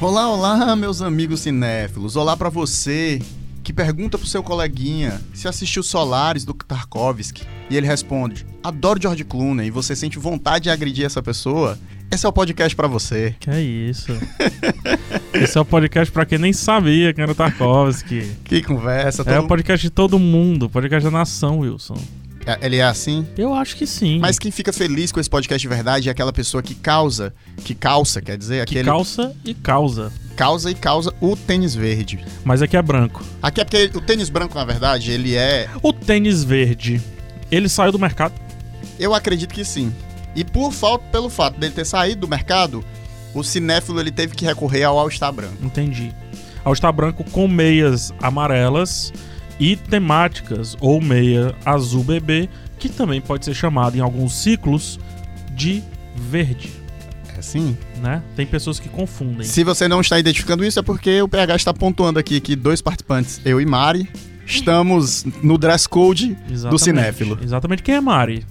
Olá, olá, meus amigos cinéfilos. Olá pra você que pergunta pro seu coleguinha se assistiu Solares do Tarkovsky e ele responde: "Adoro George Clooney" e você sente vontade de agredir essa pessoa. Esse é o podcast pra você. Que é isso? Esse é o podcast pra quem nem sabia que era o Tarkovsky. Que conversa. É todo- o podcast de todo mundo, podcast da nação, Wilson. É, Ele é assim? Eu acho que sim. Mas quem fica feliz com esse podcast de verdade é aquela pessoa que causa, que calça, quer dizer, que aquele calça e causa. causa e causa o tênis verde. Mas aqui é branco. Aqui é porque o tênis branco, na verdade, ele é. O tênis verde, ele saiu do mercado? Eu acredito que sim. E por falta, pelo fato dele ter saído do mercado, o cinéfilo ele teve que recorrer ao All-Star branco. Entendi. Ao estar branco com meias amarelas e temáticas, ou meia azul bebê, que também pode ser chamado em alguns ciclos de verde, É assim? né? Tem pessoas que confundem. Se você não está identificando isso, é porque o PH está pontuando aqui que dois participantes, eu e Mari, estamos no dress code do Exatamente. cinéfilo. Exatamente. Quem é Mari?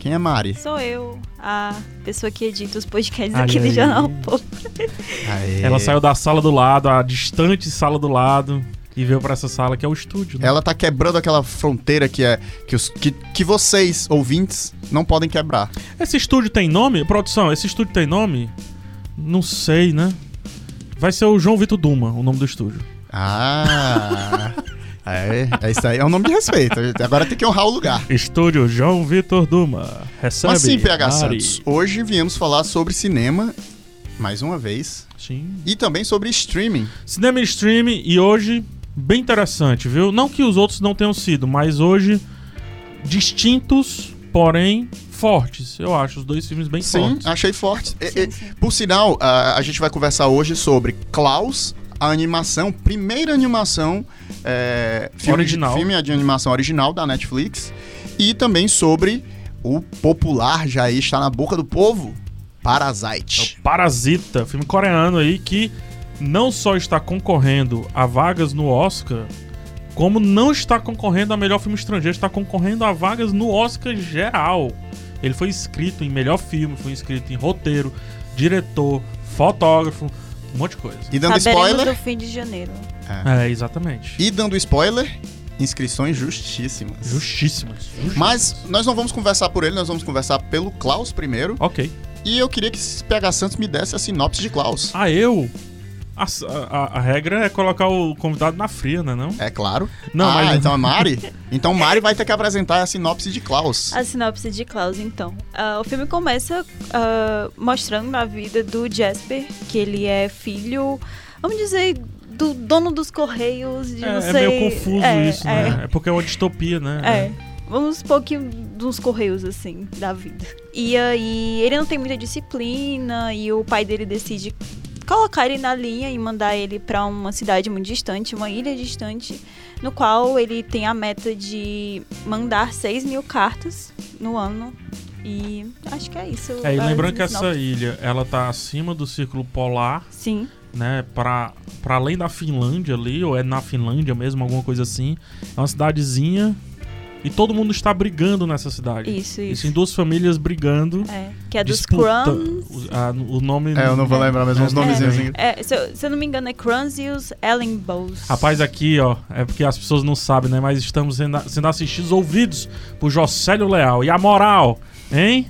Quem é Mari? Sou eu, a pessoa que edita os podcasts Ai, aqui do Jornal. Aê. Ela saiu da sala do lado, a distante sala do lado, e veio pra essa sala que é o estúdio. Né? Ela tá quebrando aquela fronteira que é que, os, que, que vocês, ouvintes, não podem quebrar. Esse estúdio tem nome? Produção, esse estúdio tem nome? Não sei, né? Vai ser o João Vitor Duma, o nome do estúdio. Ah. É, é isso aí, é um nome de respeito. Agora tem que honrar o lugar. Estúdio João Vitor Duma. Recebe. Mas sim, PH Mari. Santos, hoje viemos falar sobre cinema, mais uma vez, Sim. e também sobre streaming. Cinema e streaming, e hoje, bem interessante, viu? Não que os outros não tenham sido, mas hoje, distintos, porém fortes. Eu acho os dois filmes bem Sim, fortes. achei forte. E- Sim, sim. por sinal, a, a gente vai conversar hoje sobre Klaus, a animação, primeira animação é, filme Original. De, filme de animação original da Netflix, e também sobre o popular já está na boca do povo, Parasite. É o Parasita, filme coreano aí que não só está concorrendo a vagas no Oscar, como não está concorrendo a melhor filme estrangeiro, está concorrendo a vagas no Oscar geral. Ele foi inscrito em melhor filme, foi inscrito em roteiro, diretor, fotógrafo, um monte de coisa. E dando Saberemos spoiler, do fim de janeiro. É, exatamente. e dando spoiler, inscrições justíssimas. Justíssimas. justíssimas. Mas nós não vamos conversar por ele, nós vamos conversar pelo Klaus primeiro. Ok. E eu queria que esse PH Santos me desse a sinopse de Klaus. Ah, eu. A, a- a regra é colocar o convidado na fria, né? Não? É claro. Não, ah, mas- então é Mari? Então Mari vai ter que apresentar a sinopse de Klaus. A sinopse de Klaus, então. Ah, o filme começa ah, mostrando a vida do Jasper, que ele é filho, vamos dizer, do dono dos Correios, de É, não é sei... meio confuso é, isso, é. né? É porque é uma distopia, né? É. Vamos supor que dos correios, assim, da vida. E aí, ele não tem muita disciplina e o pai dele decide colocar ele na linha e mandar ele pra uma cidade muito distante, uma ilha distante, no qual ele tem a meta de mandar 6 mil cartas no ano. E acho que é isso. É, e lembrando que essa ilha, ela tá acima do círculo polar, Sim, né? Pra além da Finlândia ali, ou é na Finlândia mesmo, alguma coisa assim. É uma cidadezinha e todo mundo está brigando nessa cidade. isso, isso. Isso, em duas famílias brigando. É, que é dos Crumbs. O, a- o nome... É, eu não vou lembrar mesmo os É, nomezinhos. é. É, se, eu, se eu não me engano, é Crumbs e os Ellenbows. Rapaz, aqui, ó, é porque as pessoas não sabem, né? Mas estamos sendo, sendo assistidos, ouvidos por Jocélio Leal. E a moral, hein?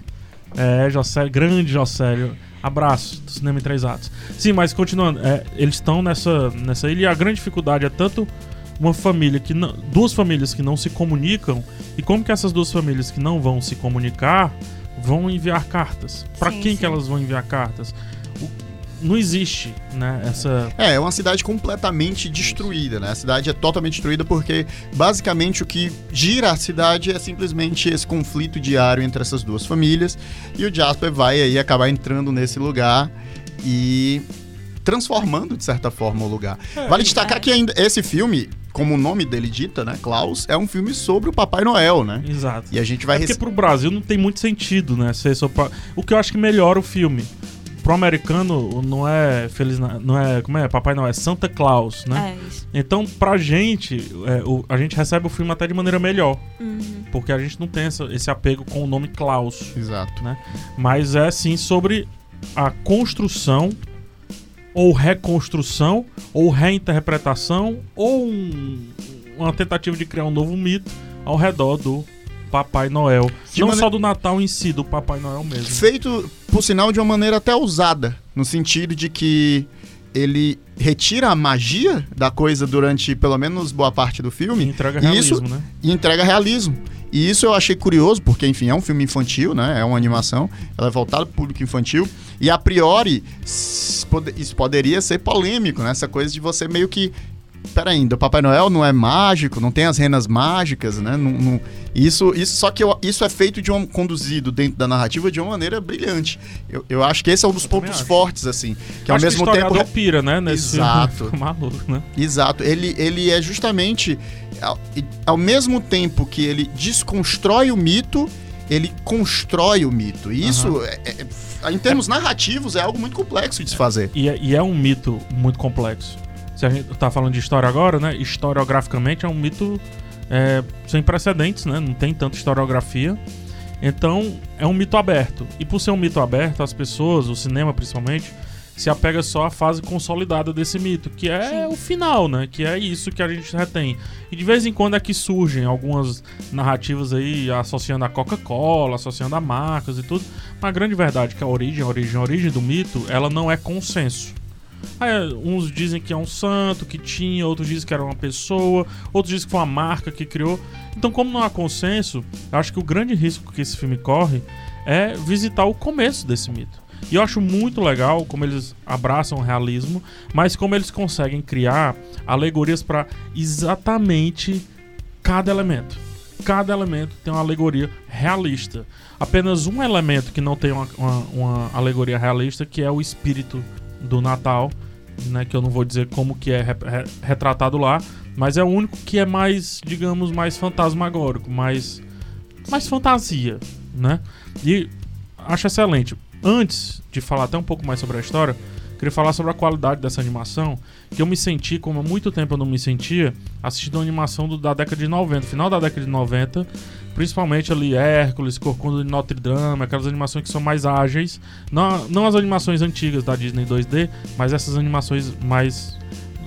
É, Jocélio, grande Jocélio. Abraço do Cinema em Três Atos. Sim, mas continuando, é, eles estão nessa, nessa ilha e a grande dificuldade é tanto uma família que não, duas famílias que não se comunicam e como que essas duas famílias que não vão se comunicar vão enviar cartas. Pra Sim, quem sim. que elas vão enviar cartas? O- não existe, né, essa É, é uma cidade completamente destruída, né? A cidade é totalmente destruída porque, basicamente, o que gira a cidade é simplesmente esse conflito diário entre essas duas famílias. E o Jasper vai aí acabar entrando nesse lugar e transformando, de certa forma, o lugar. Vale destacar é. que ainda esse filme, como o nome dele dita, né, Klaus, é um filme sobre o Papai Noel, né? Exato. E a gente vai... É porque rece- pro Brasil não tem muito sentido, né? Ser só pra- O que eu acho que melhora o filme. Pro americano não é Feliz Na- não é como é Papai Noel é Santa Claus, né? É, isso. Então pra gente é, o- a gente recebe o filme até de maneira melhor, Uhum. porque a gente não tem essa- esse apego com o nome Klaus, Exato. mas é sim sobre a construção ou reconstrução, ou reinterpretação, ou um- uma tentativa de criar um novo mito ao redor do Papai Noel. De Não mane- só do Natal em si, do Papai Noel mesmo. Feito, por sinal, de uma maneira até ousada, no sentido de que ele retira a magia da coisa durante pelo menos boa parte do E filme entrega E isso- realismo, né? e entrega realismo. E isso eu achei curioso, porque, enfim, é um filme infantil, né? É uma animação, ela é voltada para o público infantil. E, a priori, isso poderia ser polêmico, né? Essa coisa de você meio que... Pera ainda, o Papai Noel não é mágico, não tem as renas mágicas, né? Não, não- isso, isso, só que eu- isso é feito de um conduzido dentro da narrativa de uma maneira brilhante. Eu, eu acho que esse é um dos também pontos fortes, assim. Que ao mesmo que o tempo... pira, né? Nesse Exato. maluco, né? Exato, ele, ele é justamente ao, ao mesmo tempo que ele desconstrói o mito, ele constrói o mito. E isso, é- é- em termos narrativos, é algo muito complexo de se fazer. E é, e é um mito muito complexo. Se a gente tá falando de história agora, né? Historiograficamente é um mito é, sem precedentes, né? Não tem tanta historiografia. Então é um mito aberto. E por ser um mito aberto, as pessoas, o cinema principalmente, se apega só à fase consolidada desse mito, que é o final, né? Que é isso que a gente retém. E de vez em quando é que surgem algumas narrativas aí associando a Coca-Cola, associando a marcas e tudo. Mas a grande verdade é que a origem, a origem, a origem do mito, ela não é consenso. Aí, uns dizem que é um santo que tinha, outros dizem que era uma pessoa, outros dizem que foi uma marca que criou. Então, como não há consenso, acho que o grande risco que esse filme corre é visitar o começo desse mito. E eu acho muito legal como eles abraçam o realismo, mas como eles conseguem criar alegorias para exatamente cada elemento. Cada elemento tem uma alegoria realista. Apenas um elemento que não tem uma, uma- uma alegoria realista, que é o espírito do Natal, né, que eu não vou dizer como que é re- re- retratado lá, mas é o único que é mais, digamos, mais fantasmagórico, mais mais fantasia, né? E acho excelente. Antes de falar até um pouco mais sobre a história, queria falar sobre a qualidade dessa animação, que eu me senti, como há muito tempo eu não me sentia, assistindo uma animação do- da década de 90, final da década de 90, principalmente ali Hércules, Corcunda de Notre Dame, aquelas animações que são mais ágeis, não, não as animações antigas da Disney 2D, mas essas animações mais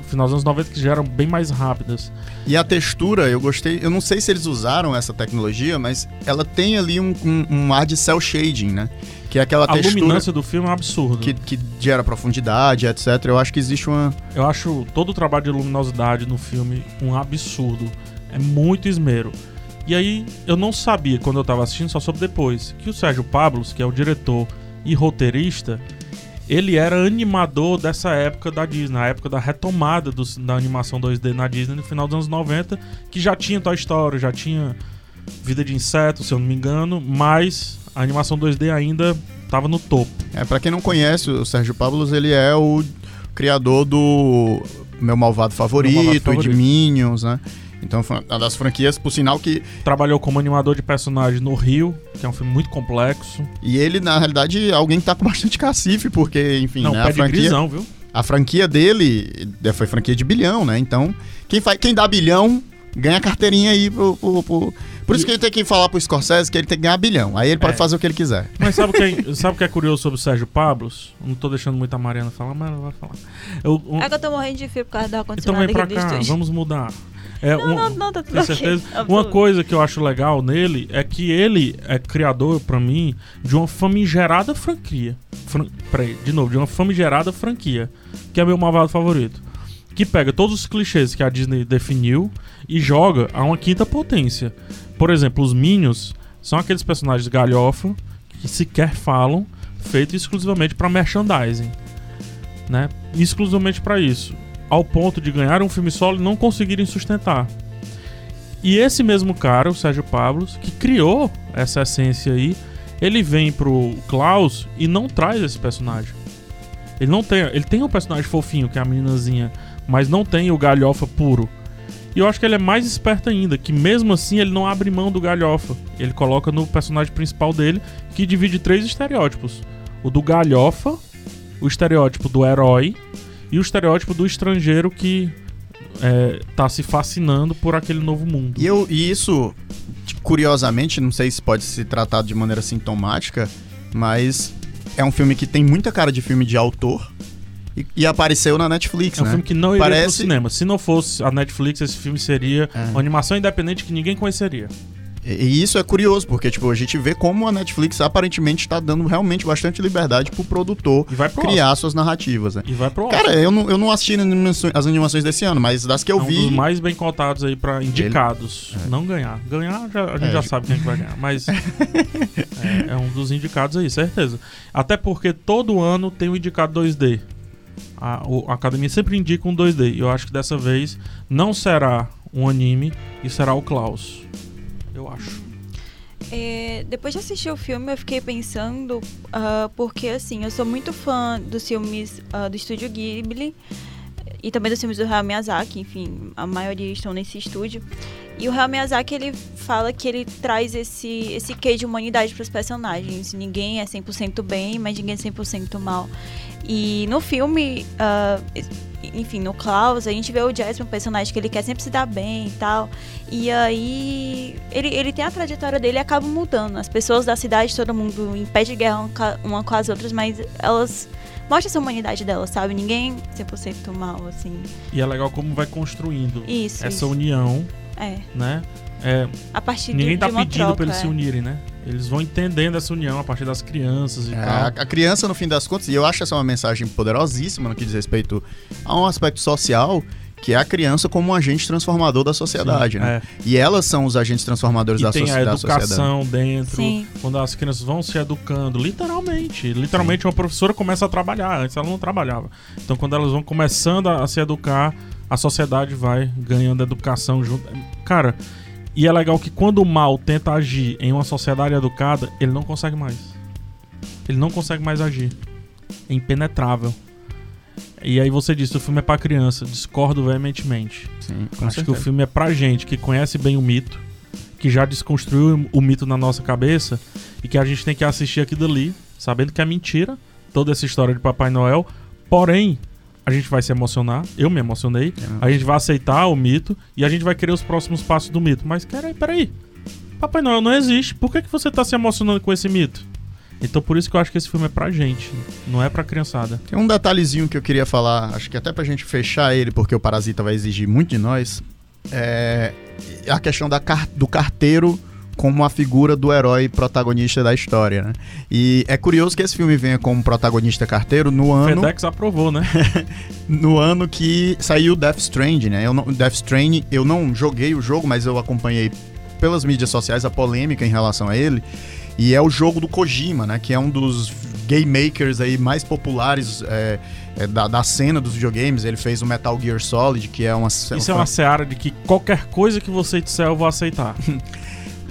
final dos anos 90 que já eram bem mais rápidas. E a textura, eu gostei. Eu não sei se eles usaram essa tecnologia, mas ela tem ali um, um, um ar de cell shading, né? Que é aquela A textura luminância do filme é um absurdo. que, que gera profundidade, etc. Eu acho que existe uma. Eu acho todo o trabalho de luminosidade no filme um absurdo. É muito esmero. E aí, eu não sabia quando eu tava assistindo, só soube depois, que o Sérgio Pablos, que é o diretor e roteirista, ele era animador dessa época da Disney, a época da retomada dos- da animação 2D na Disney no final dos anos 90, que já tinha Toy Story, já tinha Vida de Inseto, se eu não me engano, mas a animação 2D ainda tava no topo. É, para quem não conhece, o Sérgio Pablos, ele é o criador do Meu Malvado Favorito, Meu Malvado e de Favorito. Minions, né? Então, foi uma das franquias, por sinal que. Trabalhou como animador de personagem no Rio, que é um filme muito complexo. E ele, na realidade, é alguém que tá com bastante cacife, porque, enfim, Não, né, a franquia. grisão, viu? A franquia dele foi franquia de bilhão, né? Então, quem, faz, quem dá bilhão ganha carteirinha aí pro. pro- pro- Por isso E- que ele tem que falar pro Scorsese que ele tem que ganhar bilhão. Aí ele pode É. fazer o que ele quiser. Mas sabe o que é, sabe o que é curioso sobre o Sérgio Pablos? Não tô deixando muito a Mariana falar, mas ela vai falar. Eu, um- É que eu tô morrendo de frio por causa do então ar-condicionado vem pra cá, estúdio. vamos mudar. É, Não, um- não, não, tá tudo certeza? Absoluto. Uma coisa que eu acho legal nele é que ele é criador, pra mim, de uma famigerada franquia. Fran... Peraí, de novo, de uma famigerada franquia, que é meu malvado favorito. Que pega todos os clichês que a Disney definiu e joga a uma quinta potência. Por exemplo, os Minions são aqueles personagens galhofa que sequer falam, feito exclusivamente pra merchandising. Né? Exclusivamente pra isso. Ao ponto de ganhar um filme solo e não conseguirem sustentar. E esse mesmo cara, o Sérgio Pablos, que criou essa essência aí, ele vem pro Klaus e não traz esse personagem. Ele não tem, ele tem um personagem fofinho, que é a meninazinha, mas não tem o galhofa puro. E eu acho que ele é mais esperto ainda, que mesmo assim ele não abre mão do galhofa. Ele coloca no personagem principal dele, que divide três estereótipos: o do galhofa, o estereótipo do herói e o estereótipo do estrangeiro que é, tá se fascinando por aquele novo mundo. E, eu, e isso, tipo, curiosamente, não sei se pode ser tratado de maneira sintomática, mas é um filme que tem muita cara de filme de autor E, e apareceu na Netflix, É um né? filme que não iria pro Parece- cinema. Se não fosse a Netflix, esse filme seria É. uma animação independente que ninguém conheceria. E, isso é curioso, porque tipo, a gente vê como a Netflix aparentemente está dando realmente bastante liberdade pro produtor pro criar suas narrativas, né? Oscar. E vai pro Oscar. Cara, eu não, eu não assisti as animações desse ano, mas das que eu é um vi. dos mais bem cotados aí pra indicados. Não ganhar. Ganhar, já- a gente É. já sabe quem é que vai ganhar. Mas é, é um dos indicados aí, certeza. Até porque todo ano tem o indicado 2D. A, a academia sempre indica um 2D. E eu acho que dessa vez não será um anime e será o Klaus. Eu acho. É, depois de assistir o filme, eu fiquei pensando, ah, porque assim, eu sou muito fã dos filmes ah, do estúdio Ghibli e também dos filmes do Hayao Miyazaki, enfim, a maioria estão nesse estúdio. E o Hayao Miyazaki, ele fala que ele traz esse, esse quê de humanidade para os personagens. Ninguém é 100% bem, mas ninguém é 100% mal. E no filme, ah, enfim, no Klaus, a gente vê o Jasper, um personagem que ele quer sempre se dar bem e tal. E aí, ele, ele tem a trajetória dele e acaba mudando. As pessoas da cidade, todo mundo em pé de guerra uma com as outras, mas elas mostram essa humanidade delas, sabe? Ninguém 100% mal, assim. E é legal como vai construindo Isso, essa isso. união, É. né? É, A partir ninguém de, tá de pedindo troca, pra eles se é. unirem, né? Eles vão entendendo essa união a partir das crianças e É, tal. a, criança, no fim das contas, e eu acho essa uma mensagem poderosíssima no que diz respeito a um aspecto social, que é a criança como um agente transformador da sociedade, Sim, né? é. E elas são os agentes transformadores E da, tem soci- a da sociedade. educação dentro, Sim. quando as crianças vão se educando, literalmente. Literalmente, uma professora começa a trabalhar, antes ela não trabalhava. Então, quando elas vão começando a, a se educar, a sociedade vai ganhando educação junto. Cara, e é legal que quando o mal tenta agir em uma sociedade educada, ele não consegue mais. Ele não consegue mais agir. É impenetrável. E aí você disse, o filme é pra criança. Discordo veementemente. Sim, com Acho que o certeza. filme é pra gente que conhece bem o mito, que já desconstruiu o mito na nossa cabeça e que a gente tem que assistir aquilo ali, sabendo que é mentira, toda essa história de Papai Noel. Porém, a gente vai se emocionar, eu me emocionei, É. a gente vai aceitar o mito e a gente vai querer os próximos passos do mito. Mas peraí, peraí. Papai Noel não existe. Por que, que você tá se emocionando com esse mito? Então por isso que eu acho que esse filme é pra gente, não é pra criançada. Tem um detalhezinho que eu queria falar, acho que até pra gente fechar ele, porque o Parasita vai exigir muito de nós, é a questão da do carteiro como a figura do herói protagonista da história, né? E é curioso que esse filme venha como protagonista carteiro no ano, FedEx aprovou, né? no ano que saiu Death Stranding, né? Eu não, Death Stranding, eu não joguei o jogo, mas eu acompanhei pelas mídias sociais a polêmica em relação a ele. E é o jogo do Kojima, né? Que é um dos game makers aí mais populares é, é, da, da cena dos videogames. Ele fez o Metal Gear Solid, que é uma... Isso é uma seara de que qualquer coisa que você disser eu vou aceitar.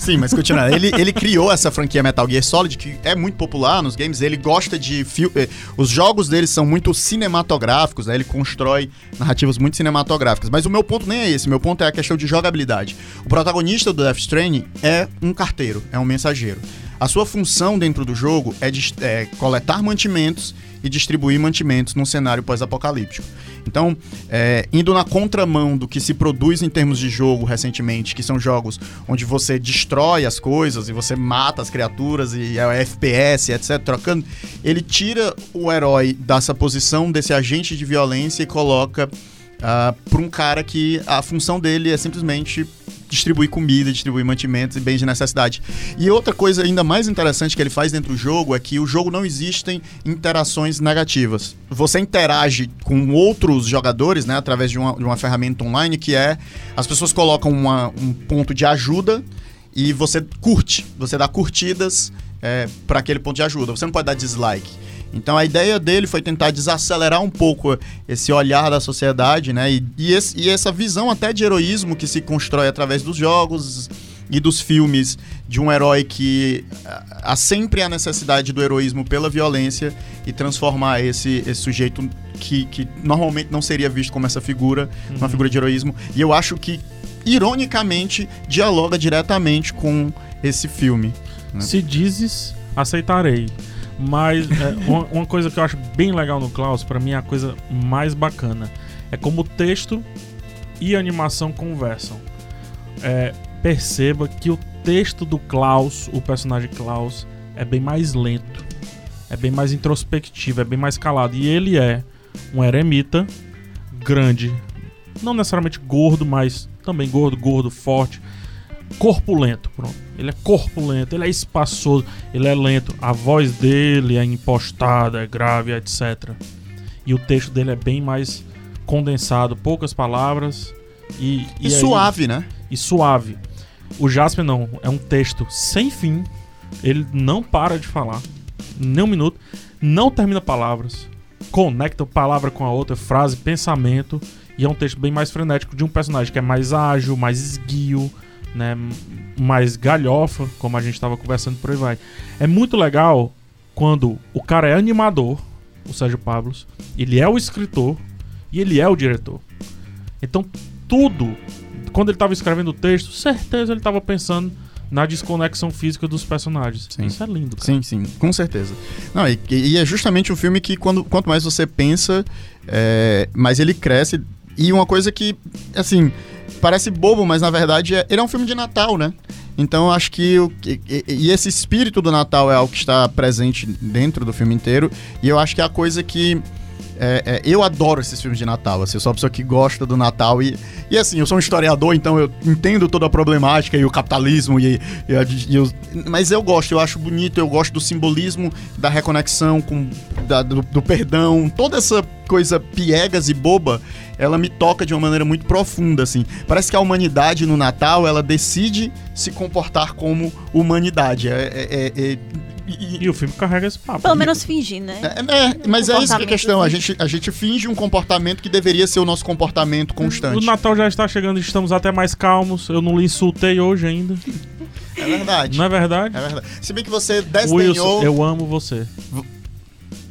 Sim, mas continuando. ele, ele criou essa franquia Metal Gear Solid, que é muito popular nos games. Ele gosta de. fil- eh, Os jogos dele são muito cinematográficos, né? Ele constrói narrativas muito cinematográficas. Mas o meu ponto nem é esse. Meu ponto é a questão de jogabilidade. O protagonista do Death Stranding é um carteiro, é um mensageiro. A sua função dentro do jogo é, dis- é coletar mantimentos e distribuir mantimentos num cenário pós-apocalíptico. Então, é, indo na contramão do que se produz em termos de jogo recentemente, que são jogos onde você destrói as coisas e você mata as criaturas e é FPS, etc., trocando, ele tira o herói dessa posição desse agente de violência e coloca ah, para um cara que a função dele é simplesmente distribuir comida, distribuir mantimentos e bens de necessidade. E outra coisa ainda mais interessante que ele faz dentro do jogo é que o jogo não existem interações negativas. Você interage com outros jogadores, né, através de uma, de uma ferramenta online que é as pessoas colocam uma- um ponto de ajuda e você curte, você dá curtidas para aquele ponto de ajuda. Você não pode dar dislike. Então a ideia dele foi tentar desacelerar um pouco esse olhar da sociedade, né? E, e, esse- e essa visão até de heroísmo que se constrói através dos jogos e dos filmes de um herói que ah, há sempre a necessidade do heroísmo pela violência e transformar esse, esse sujeito que, que normalmente não seria visto como essa figura, uma figura de heroísmo. E eu acho que, ironicamente, dialoga diretamente com esse filme. né? Se dizes, aceitarei. Mas é, uma, uma coisa que eu acho bem legal no Klaus, pra mim é a coisa mais bacana. É como o texto e a animação conversam. É, perceba que o texto do Klaus, o personagem Klaus, é bem mais lento. É bem mais introspectivo, é bem mais calado. E ele é um eremita grande, não necessariamente gordo, mas também gordo, gordo, forte, corpulento, pronto. Ele é corpulento, ele é espaçoso, ele é lento, a voz dele é impostada, é grave, etc. E o texto dele é bem mais condensado, poucas palavras e, E, aí- suave, né? e suave. O Jasper não, é um texto sem fim. Ele não para de falar, nem um minuto, não termina palavras, conecta palavra com a outra, frase, pensamento, e é um texto bem mais frenético de um personagem que é mais ágil, mais esguio, né, mais galhofa, como a gente estava conversando por aí vai. É muito legal quando o cara é animador, o Sérgio Pablos, ele é o escritor e ele é o diretor. Então tudo quando ele estava escrevendo o texto, certeza ele estava pensando na desconexão física dos personagens. Sim. Isso é lindo, cara. Sim, sim, com certeza. Não, e, e é justamente um filme que quando, quanto mais você pensa, é, mais ele cresce. E uma coisa que, assim, parece bobo, mas na verdade é, ele é um filme de Natal, né? Então eu acho que, o, e, e- esse espírito do Natal é algo que está presente dentro do filme inteiro. E eu acho que é a coisa que. é, é, eu adoro esses filmes de Natal, assim, eu sou uma pessoa que gosta do Natal e, e assim, eu sou um historiador, então eu entendo toda a problemática e o capitalismo e, e e os- mas eu gosto, eu acho bonito, eu gosto do simbolismo da reconexão com da- do, do perdão, toda essa coisa piegas e boba, ela me toca de uma maneira muito profunda, assim. Parece que a humanidade no Natal, ela decide se comportar como humanidade. É, é- é- é- e- E o filme carrega esse papo. Pelo menos fingir, né? é, é, mas é isso que é a questão. A gente, a gente finge um comportamento que deveria ser o nosso comportamento O constante. Natal já está chegando, estamos até mais calmos. Eu não lhe insultei hoje ainda. É verdade. Não é verdade? É verdade. Se bem que você desdenhou. Wilson, eu amo você.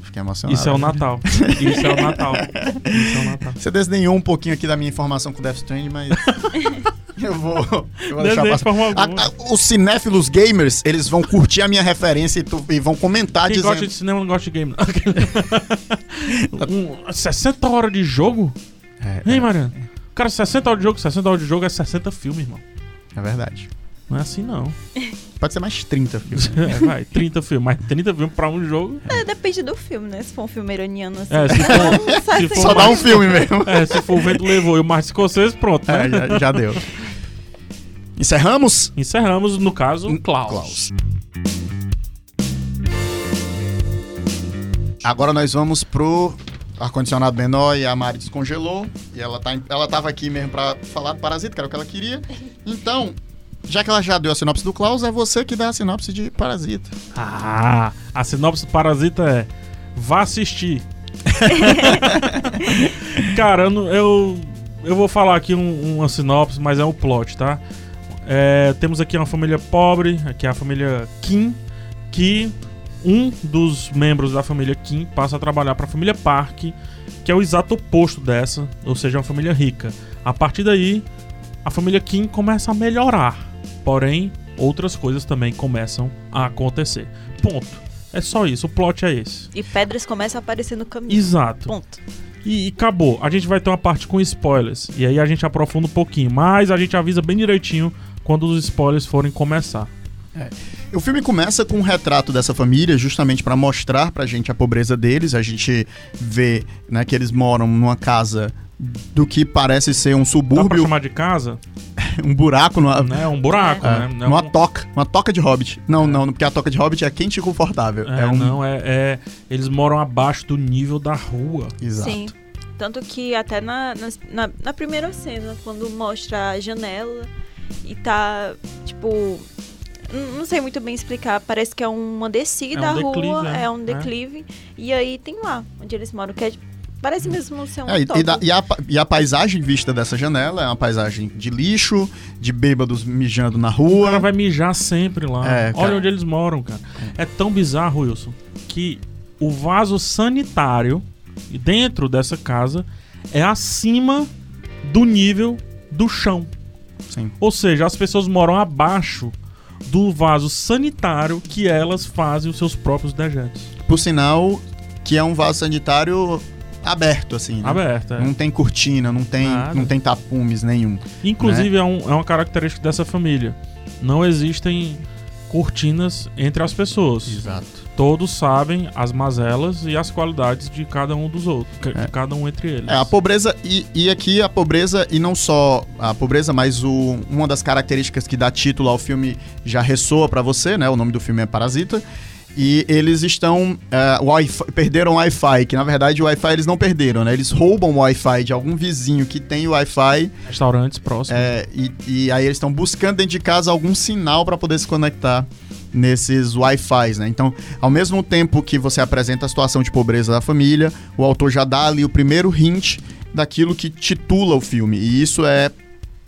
Fiquei emocionado. Isso é o Natal. Isso é o Natal. Isso é o Natal. Você desdenhou um pouquinho aqui da minha informação com Death Stranding, mas. eu vou. Eu vou deixar passar. forma A- a- os cinéfilos gamers, eles vão curtir a minha referência e, tu- e vão comentar Quem dizendo. gosta de cinema não gosta de game. um, 60 horas de jogo? É, Hein, Mariano? Cara, 60 horas de jogo, 60 horas de jogo é 60 filmes, irmão. é verdade. Não é assim, não. Pode ser mais 30 filmes. É, vai, 30 filmes. Mas 30 filmes pra um jogo. É, depende do filme, né? Se for um filme iraniano assim. É, se for, se for Só dá mais- um filme mesmo. É, se for o vento levou e o Martin Scorsese, pronto, né? É, já, já deu. Encerramos? Encerramos, no caso, Klaus. Klaus. Agora nós vamos pro ar-condicionado menor e a Mari descongelou. E ela, tá, ela tava aqui mesmo pra falar do Parasita, que era o que ela queria. Então, já que ela já deu a sinopse do Klaus, é você que dá a sinopse de Parasita. Ah, a sinopse do Parasita é vá assistir. Cara, eu, eu vou falar aqui um- uma sinopse, mas é um plot, tá? É, temos aqui uma família pobre, aqui é a família Kim, que um dos membros da família Kim passa a trabalhar para a família Park, que é o exato oposto dessa, ou seja, uma família rica. A partir daí, a família Kim começa a melhorar, porém, outras coisas também começam a acontecer. Ponto. É só isso, o plot é esse. E pedras começam a aparecer no caminho. Exato. Ponto. E, e acabou. A gente vai ter uma parte com spoilers. E aí a gente aprofunda um pouquinho. Mas a gente avisa bem direitinho quando os spoilers forem começar. O filme começa com um retrato dessa família, justamente pra mostrar pra gente a pobreza deles. A gente vê né, que eles moram numa casa do que parece ser um Dá pra subúrbio, chamar de casa? um buraco, numa, né? Um buraco, é, né? Não numa um- toca, uma toca de hobbit. Não, não, porque a toca de hobbit é quente e confortável. É, É, um... não, é, é- Eles moram abaixo do nível da rua. Exato. Sim. Tanto que até na, na, na primeira cena, quando mostra a janela e tá, tipo. Não sei muito bem explicar, parece que é uma descida É um a rua, declive, né? é um É. declive. E aí tem lá, onde eles moram, que é, parece mesmo ser um É, e, da- e a, e a paisagem vista dessa janela é uma paisagem de lixo, de bêbados mijando na O rua. cara vai mijar sempre lá. É, cara. Olha onde eles moram, cara. É tão bizarro, Wilson, que o vaso sanitário dentro dessa casa é acima do nível do chão. Sim. Ou seja, as pessoas moram abaixo do vaso sanitário que elas fazem os seus próprios dejetos. Por sinal, que é um vaso sanitário aberto, assim. né? Aberta. é. Não tem cortina, não tem, Nada. não tem tapumes nenhum. Inclusive, é, um- é uma característica dessa família. Não existem cortinas entre as pessoas. Exato. Todos sabem as mazelas e as qualidades de cada um dos outros, de É. cada um entre eles. É, a pobreza, e, e aqui a pobreza, e não só a pobreza, mas o, uma das características que dá título ao filme já ressoa pra você, né? O nome do filme é Parasita. E eles estão. wi-fi- perderam o Wi-Fi, que na verdade o Wi-Fi eles não perderam, né? Eles roubam o Wi-Fi de algum vizinho que tem o Wi-Fi. Restaurantes próximos. é, e, e aí eles estão buscando dentro de casa algum sinal pra poder se conectar nesses Wi-Fis, né? Então, ao mesmo tempo que você apresenta a situação de pobreza da família, o autor já dá ali o primeiro hint daquilo que titula o filme. E isso é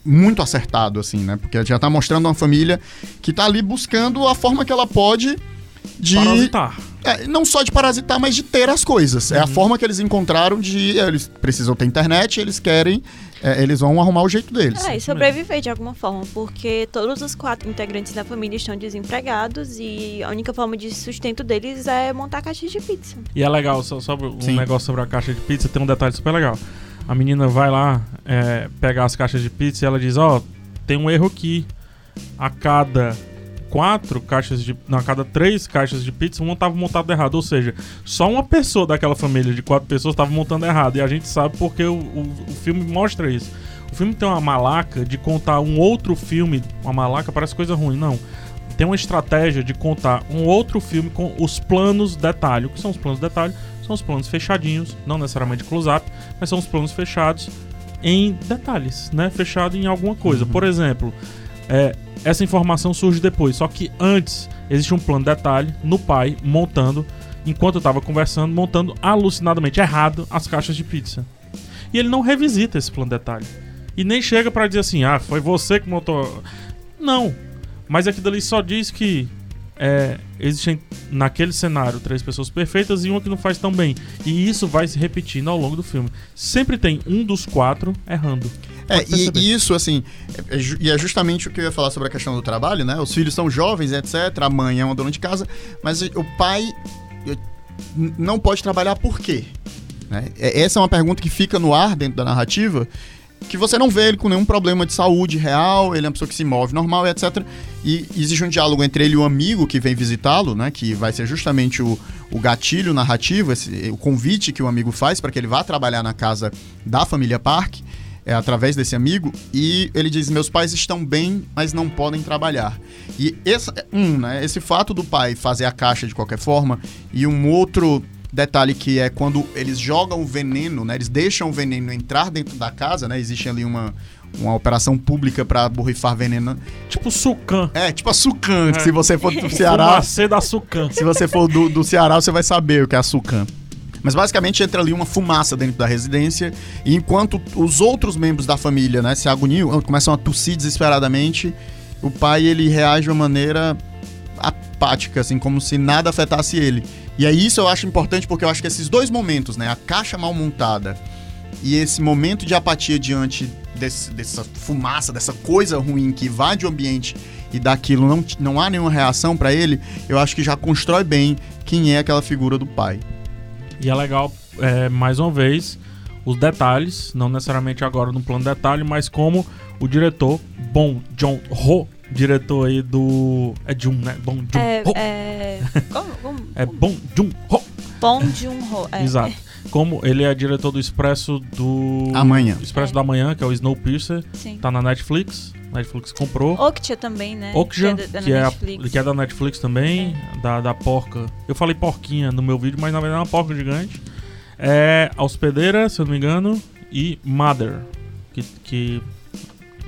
muito acertado, assim, né? Porque já tá mostrando uma família que tá ali buscando a forma que ela pode de. Parasitar. É, não só de parasitar, mas de ter as coisas. É a forma que eles encontraram de. Eles precisam ter internet, eles querem. é, eles vão arrumar o jeito deles. É, e sobreviver de alguma forma, porque todos os quatro integrantes da família estão desempregados e a única forma de sustento deles é montar caixas de pizza. E é legal, só, só um Sim. negócio sobre a caixa de pizza, tem um detalhe super legal. A menina vai lá é, pegar as caixas de pizza e ela diz, ó, tem um erro aqui. A cada quatro caixas de. Não, a cada três caixas de pizza, uma tava montada errado. Ou seja, só uma pessoa daquela família de quatro pessoas tava montando errado. E a gente sabe porque o, o, o filme mostra isso. O filme tem uma malaca de contar um outro filme. Uma malaca parece coisa ruim, não tem uma estratégia de contar um outro filme com os planos detalhe. O que são os planos detalhe? São os planos fechadinhos, não necessariamente close-up, mas são os planos fechados em detalhes, né? Fechado em alguma coisa. Por exemplo, é, essa informação surge depois, só que antes existe um plano detalhe no pai montando, enquanto eu tava conversando, montando alucinadamente errado as caixas de pizza. E ele não revisita esse plano detalhe. E nem chega pra dizer assim, ah, foi você que montou. Não. Mas aquilo ali só diz que é, existem naquele cenário três pessoas perfeitas e uma que não faz tão bem. E isso vai se repetindo ao longo do filme. Sempre tem um dos quatro errando. É, e, e isso, assim, é, é e é justamente o que eu ia falar sobre a questão do trabalho, né? Os filhos são jovens, etc. A mãe é uma dona de casa, mas o pai não pode trabalhar por quê? Né? É- Essa é uma pergunta que fica no ar dentro da narrativa, que você não vê ele com nenhum problema de saúde real, ele é uma pessoa que se move normal, etc. E existe um diálogo entre ele e o amigo que vem visitá-lo, né? Que vai ser justamente o, o gatilho narrativo, esse- o convite que o amigo faz para que ele vá trabalhar na casa da família Park é, através desse amigo, e ele diz: Meus pais estão bem, mas não podem trabalhar. E esse, um, né, esse fato do pai fazer a caixa de qualquer forma, e um outro detalhe que é quando eles jogam o veneno, né, eles deixam o veneno entrar dentro da casa, né, existe ali uma, uma operação pública para borrifar veneno. Tipo Sucan. É, tipo a Sucan, É. se você for do Ceará, Fumacê da Sucan. se você for do, do Ceará, você vai saber o que é a Sucan. Mas basicamente entra ali uma fumaça dentro da residência, e enquanto os outros membros da família né, se agoniam, começam a tossir desesperadamente, o pai ele reage de uma maneira apática, assim, como se nada afetasse ele. E aí isso eu acho importante porque eu acho que esses dois momentos, né, a caixa mal montada e esse momento de apatia diante desse- dessa fumaça, dessa coisa ruim que invade o ambiente e daquilo não, não há nenhuma reação pra ele, eu acho que já constrói bem quem é aquela figura do pai. E é legal, é, mais uma vez, os detalhes, não necessariamente agora no plano detalhe, mas como o diretor, Bom John Ho, diretor aí do. É Jun, né? Bom Jun É, Ho. é, como, como, É Bom Jun Ho. Bom Joon-ho. É, Exato. Como ele é diretor do Expresso do. Amanhã. Expresso É. da Manhã, que é o Snowpiercer. é, sim. Tá na Netflix. Netflix comprou. Okja também, né? Okja, que é da, da que, é a- Netflix. que é da Netflix também, da, da porca. Eu falei porquinha no meu vídeo, mas na verdade é uma porca gigante. É A Hospedeira, se eu não me engano, e Mother, que, que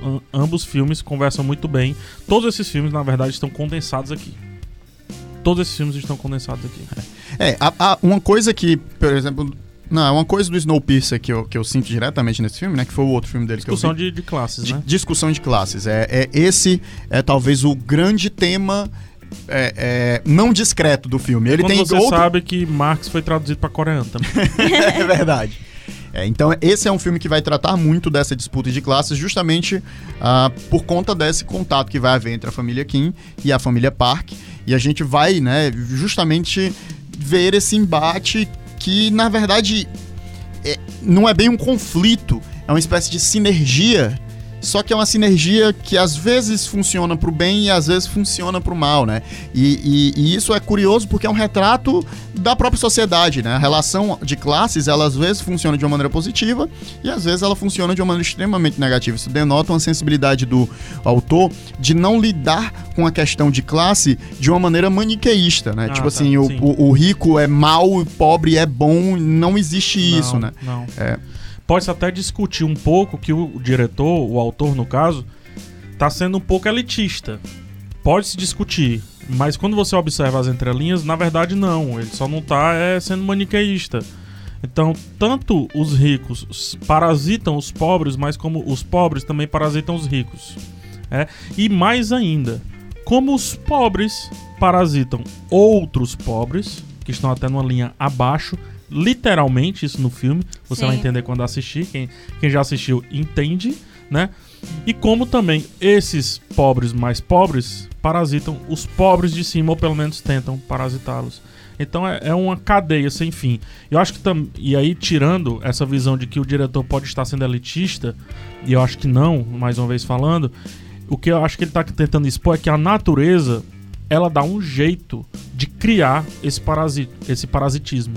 am- ambos filmes conversam muito bem. Todos esses filmes, na verdade, estão condensados aqui. Todos esses filmes estão condensados aqui. É, a- a- uma coisa que, por exemplo, não, é uma coisa do Snowpiercer que eu, que eu sinto diretamente nesse filme, né, que foi o outro filme dele que eu Discussão vi. de, de classes, né? discussão de classes. É, é esse é talvez o grande tema é, é, não discreto do filme. Ele Quando tem você outro... sabe que Marx foi traduzido para coreano também. é verdade. É, então, esse é um filme que vai tratar muito dessa disputa de classes, justamente ah, por conta desse contato que vai haver entre a família Kim e a família Park. E a gente vai, né, justamente ver esse embate que, na verdade, é- não é bem um conflito, é uma espécie de sinergia só que é uma sinergia que às vezes funciona pro bem e às vezes funciona pro mal, né? E, e- e isso é curioso porque é um retrato da própria sociedade, né? A relação de classes, ela às vezes funciona de uma maneira positiva e às vezes ela funciona de uma maneira extremamente negativa. Isso denota uma sensibilidade do autor de não lidar com a questão de classe de uma maneira maniqueísta, né? Ah, tipo tá, assim, o, o- o rico é mal, o pobre é bom, não existe isso, Não, né? Não. É. Pode-se até discutir um pouco que o diretor, o autor no caso, tá sendo um pouco elitista. Pode-se discutir, mas quando você observa as entrelinhas, na verdade não. Ele só não tá é, sendo maniqueísta. Então, tanto os ricos parasitam os pobres, mas como os pobres também parasitam os ricos. É? E mais ainda, como os pobres parasitam outros pobres, que estão até numa linha abaixo, literalmente isso no filme, você Sim. vai entender quando assistir, quem, quem já assistiu entende, né? E como também esses pobres mais pobres parasitam os pobres de cima, ou pelo menos tentam parasitá-los. Então é, é uma cadeia sem fim. Eu acho que tam, e aí tirando essa visão de que o diretor pode estar sendo elitista, e eu acho que não, mais uma vez falando, o que eu acho que ele está tentando expor é que a natureza ela dá um jeito de criar esse, parasi esse parasitismo,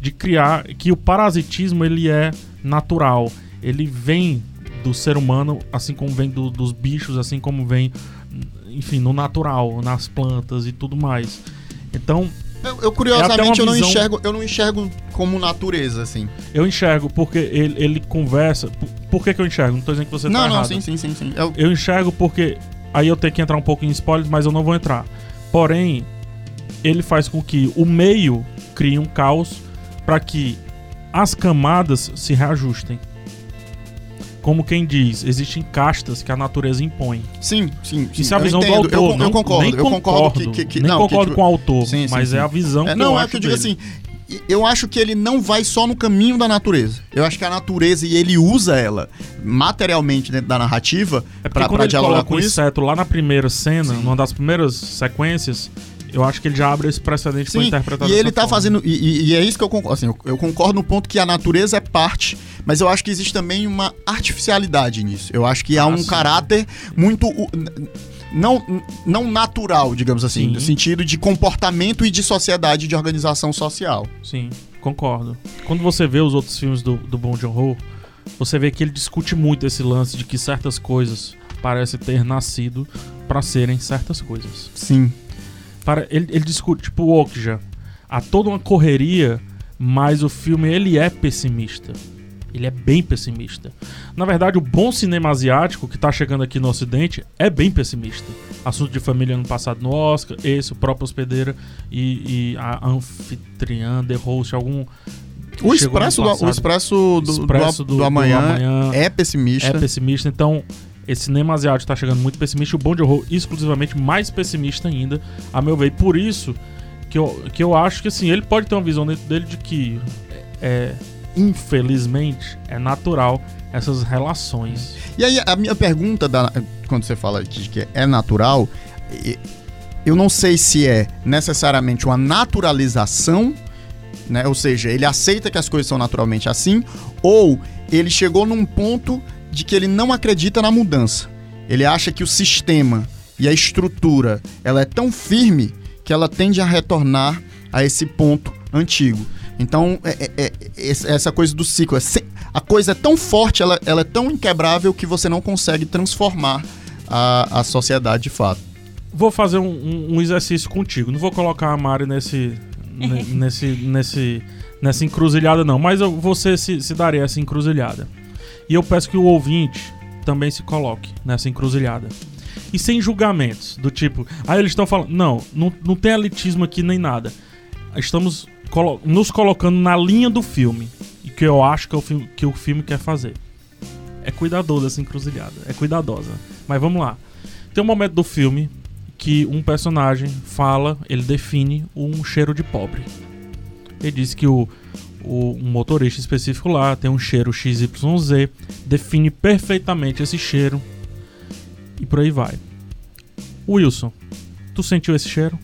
de criar que o parasitismo ele é natural, ele vem do ser humano, assim como vem do- dos bichos, assim como vem, enfim, no natural, nas plantas e tudo mais. Então, Eu, eu, É curiosamente eu não visão- enxergo, eu não enxergo como natureza assim. eu enxergo porque ele, ele conversa. Por, por que, que eu enxergo? Não tô dizendo que você não, tá não, errado. sim, sim, sim, sim. Eu- Eu enxergo porque. Aí eu tenho que entrar um pouco em spoilers, mas eu não vou entrar. Porém, ele faz com que o meio crie um caos para que as camadas se reajustem. Como quem diz, existem castas que a natureza impõe. sim, sim, sim. Isso é a visão do autor. Eu, con- eu não- concordo, nem eu concordo que, que, que nem não, que, concordo tipo, com o autor, Sim, mas sim. é a visão É, que não, eu é acho que eu digo dele. assim. Eu acho que ele não vai só no caminho da natureza. Eu acho que a natureza e ele usa ela materialmente dentro da narrativa É ele dialogar coloca com o isso. inseto lá na primeira cena, Sim. numa das primeiras sequências, eu acho que ele já abre esse precedente Sim, interpretar e ele tá forma. fazendo. E, e- é isso que eu concordo. Assim, eu, eu concordo no ponto que a natureza é parte, mas eu acho que existe também uma artificialidade nisso. Eu acho que há Ah, um sim. caráter muito. Não, não natural, digamos assim, Sim. no sentido de comportamento e de sociedade, de organização social. Sim, concordo. Quando você vê os outros filmes do, do Bong Joon-ho, você vê que ele discute muito esse lance de que certas coisas parecem ter nascido pra serem certas coisas. Sim. Para, ele, ele discute, tipo o Okja, há toda uma correria, mas o filme ele é pessimista. Ele é bem pessimista. Na verdade, o bom cinema asiático que tá chegando aqui no ocidente é bem pessimista. Assunto de família ano passado no Oscar, esse, o próprio Hospedeira e, e a anfitriã, The Host, algum... O expresso, do, o expresso do, Expresso do, do amanhã, é pessimista. é pessimista, então esse cinema asiático tá chegando muito pessimista o Bong Joon-ho exclusivamente mais pessimista ainda, a meu ver. E por isso que eu, que eu acho que assim, ele pode ter uma visão dentro dele de que é, infelizmente é natural essas relações. E aí, a minha pergunta, da- quando você fala de que é natural, eu não sei se é necessariamente uma naturalização, né? Ou seja, ele aceita que as coisas são naturalmente assim, ou ele chegou num ponto de que ele não acredita na mudança. Ele acha que o sistema e a estrutura, ela é tão firme que ela tende a retornar a esse ponto antigo. Então, é- é- é- essa coisa do ciclo, é se- a coisa é tão forte, ela, ela é tão inquebrável que você não consegue transformar a, a sociedade de fato. Vou fazer um, um- exercício contigo. Não vou colocar a Mari nesse, ne- nesse, nesse, nessa encruzilhada, não. Mas eu, você se, se daria essa encruzilhada. E eu peço que o ouvinte também se coloque nessa encruzilhada. E sem julgamentos, do tipo, ah, eles estão falando. Não, não, não tem elitismo aqui nem nada. Estamos colo- nos colocando na linha do filme. E que eu acho que, é o filme, que o filme quer fazer. É cuidadoso essa encruzilhada. É cuidadosa. Mas vamos lá. Tem um momento do filme que um personagem fala, ele define um cheiro de pobre. Ele diz que o, o um motorista específico lá tem um cheiro XYZ, define perfeitamente esse cheiro e por aí vai. Wilson, tu sentiu esse cheiro?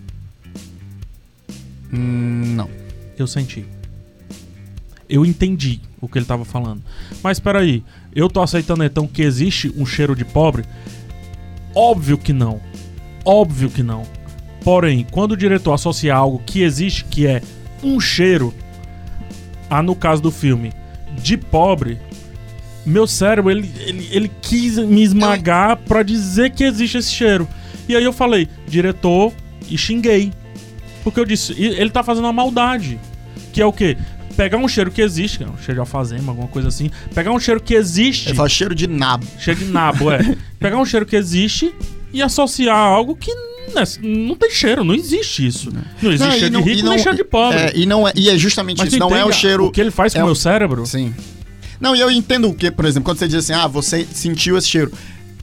Hum, não. Eu senti. Eu entendi. o que ele tava falando. Mas espera aí, eu tô aceitando então que existe um cheiro de pobre? Óbvio que não. Óbvio que não. Porém, quando o diretor associa algo que existe, que é um cheiro, a no caso do filme, de pobre, meu cérebro ele, ele, ele quis me esmagar pra dizer que existe esse cheiro. E aí eu falei, diretor, e xinguei. Porque eu disse, "E- ele tá fazendo uma maldade. Que é o quê? Pegar um cheiro que existe, é um cheiro de alfazema, alguma coisa assim. Pegar um cheiro que existe. Ele fala cheiro de nabo. Cheiro de nabo, é. Pegar um cheiro que existe e associar algo que né, não tem cheiro, não existe isso. Não existe Não, cheiro não- de e rico não- nem cheiro de pobre. É, e, não é, e é justamente Mas isso. Não é o cheiro. O que ele faz com é o o- meu cérebro? Sim. Não, e eu entendo o que, por exemplo, quando você diz assim, ah, você sentiu esse cheiro.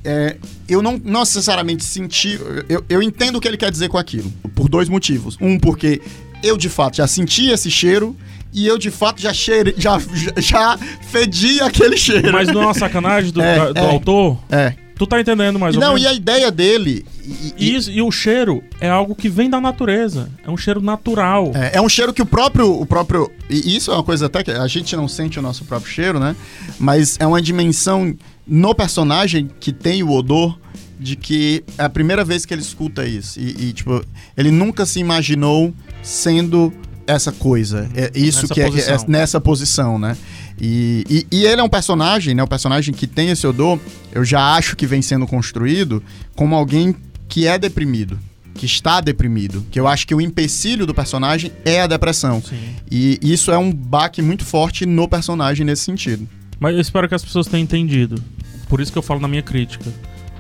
É, eu não, não necessariamente senti. Eu, eu entendo o que ele quer dizer com aquilo. Por dois motivos. Um, porque eu de fato já senti esse cheiro. E eu de fato já cheire, já, já, fedi aquele cheiro. Mas não é uma sacanagem do, É, do é. autor? É. Tu tá entendendo mais E ou não, menos? e a ideia dele. e- e- isso- e o cheiro é algo que vem da natureza. É um cheiro natural. É, é um cheiro que o próprio, o próprio. E isso é uma coisa até que a gente não sente o nosso próprio cheiro, né? Mas é uma dimensão no personagem que tem o odor de que é a primeira vez que ele escuta isso. E, e, tipo, ele nunca se imaginou sendo essa coisa. É isso Nessa que é, posição. é nessa posição, né? E, e, e ele é um personagem, né? O personagem que tem esse odor, eu já acho que vem sendo construído como alguém que é deprimido. Que está deprimido. Que eu acho que o empecilho do personagem é a depressão. Sim. E isso é um baque muito forte no personagem nesse sentido. Mas eu espero que as pessoas tenham entendido. Por isso que eu falo na minha crítica.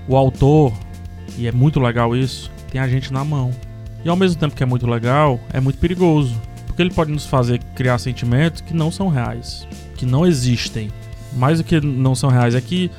O autor, e é muito legal isso, tem a gente na mão. E ao mesmo tempo que é muito legal, é muito perigoso. Porque ele pode nos fazer criar sentimentos que não são reais. Que não existem. Mais do que não são reais, é que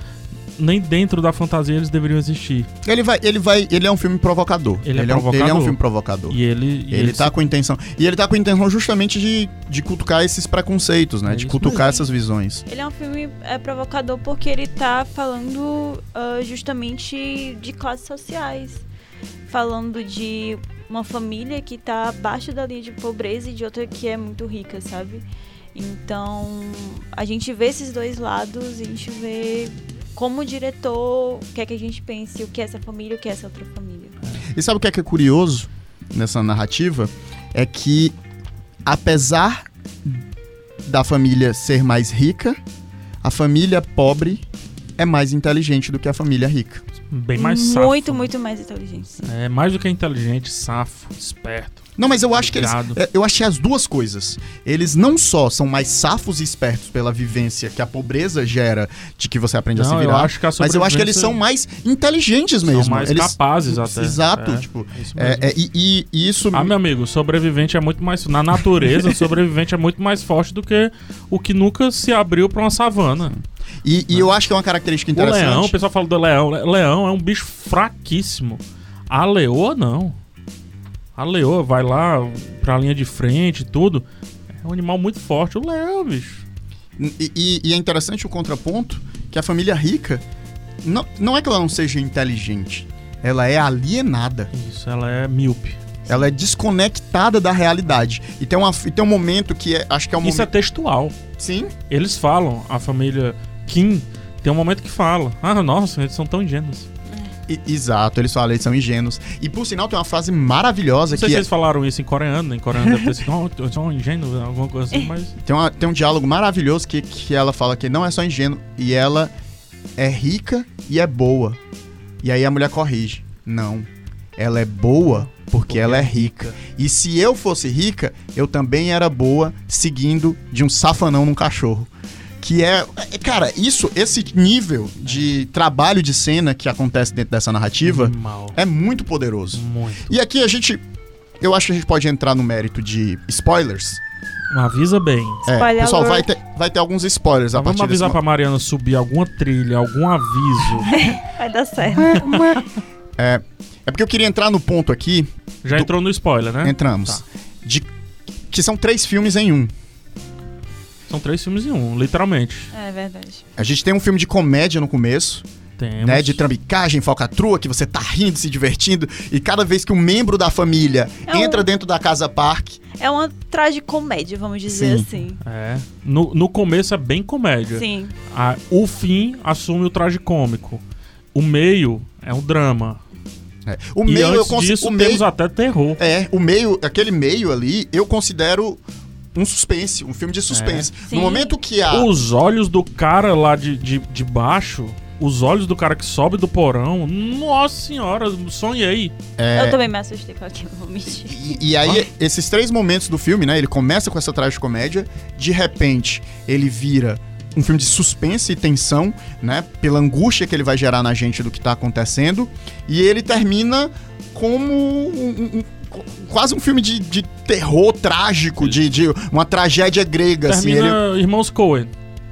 nem dentro da fantasia eles deveriam existir. Ele vai, ele vai, ele é um filme provocador. Ele é um, ele é um provocador. filme provocador. E ele. e ele tá com intenção. E ele tá com intenção justamente de, de cutucar esses preconceitos, né? É de cutucar mesmo. essas visões. Ele é um filme é, provocador porque ele tá falando ah, justamente de classes sociais. Falando de uma família que tá abaixo da linha de pobreza e de outra que é muito rica, sabe? Então, a gente vê esses dois lados a gente vê como o diretor quer que a gente pense o que é essa família o que é essa outra família. E sabe o que é, que é curioso nessa narrativa? É que, apesar da família ser mais rica, a família pobre é mais inteligente do que a família rica. Bem mais safo. Muito, muito mais inteligente. sim. É mais do que inteligente, safo, esperto. Não, mas eu acho que eles. É, Eu achei as duas coisas. Eles não só são mais safos e espertos pela vivência que a pobreza gera de que você aprende a se Não, eu virar. acho que a mas eu acho que eles são mais inteligentes São mesmo. mais eles, capazes até. Exato, É, tipo. isso é, mesmo. é, e, e- e isso. Ah, meu amigo, sobrevivente é muito mais. Na natureza, sobrevivente é muito mais forte do que o que nunca se abriu pra uma savana. E, e eu acho que é uma característica O interessante. leão, o pessoal fala do leão. Le- Leão é um bicho fraquíssimo. A leoa, não. A leoa vai lá pra linha de frente e tudo. É um animal muito forte. O leão, bicho. E, e- e é interessante o contraponto que a família rica. Não, não é que ela não seja inteligente. Ela é alienada. Isso, ela é míope. Ela é desconectada da realidade. E tem, uma, e tem um momento que é, acho que é um Isso é momento. textual. Sim. Eles falam, a família Kim tem um momento que fala. Ah, nossa, eles são tão ingênuos. I- exato, eles falam, eles são ingênuos. E por sinal tem uma frase maravilhosa Não sei que se é, eles falaram isso em coreano, em coreano deve ter sido, "Oh, eu sou um ingênuo, alguma coisa assim, mas. tem, uma- tem um diálogo maravilhoso que, que ela fala que não é só ingênuo e ela é rica e é boa. E aí a mulher corrige. Não. Ela é boa porque, ela é rica. E se eu fosse rica, eu também era boa seguindo de um safanão num cachorro. Que é, é, cara, isso, esse nível de trabalho de cena que acontece dentro dessa narrativa Mal. é muito poderoso. Muito. E aqui a gente, eu acho que a gente pode entrar no mérito de spoilers. Avisa bem. É, pessoal, vai ter, vai ter alguns spoilers a Mas vamos partir avisar desse pra Mariana subir alguma trilha, algum aviso. Vai dar certo. É porque eu queria entrar no ponto aqui, Já Do- entrou no spoiler, né? entramos, Tá. de que são três filmes em um. São três filmes em um, literalmente. É verdade. A gente tem um filme de comédia no começo, Temos. né? De trambicagem, falcatrua, que você tá rindo, se divertindo. E cada vez que um membro da família É um- entra dentro da casa parque, É uma tragicomédia, vamos dizer Sim. assim. É. No, no começo é bem comédia. Sim. A- o fim assume o traje cômico. O meio é um drama. é, o e meio eu antes consigo. disso O meio, temos até terror. É, o meio, aquele meio ali, eu considero um suspense, um filme de suspense. Sim. No momento que a. Os olhos do cara lá de, de, de baixo, os olhos do cara que sobe do porão, nossa senhora, sonhei. é, Eu também me assustei com aquilo, vou mentir. E, e aí, esses três momentos do filme, né? Ele começa com essa tragicomédia, de repente, ele vira um filme de suspense e tensão, né? Pela angústia que ele vai gerar na gente do que tá acontecendo. E ele termina como um- quase um filme de, de terror trágico, de, de uma tragédia grega, assim. Ele, Termina Irmãos Coen.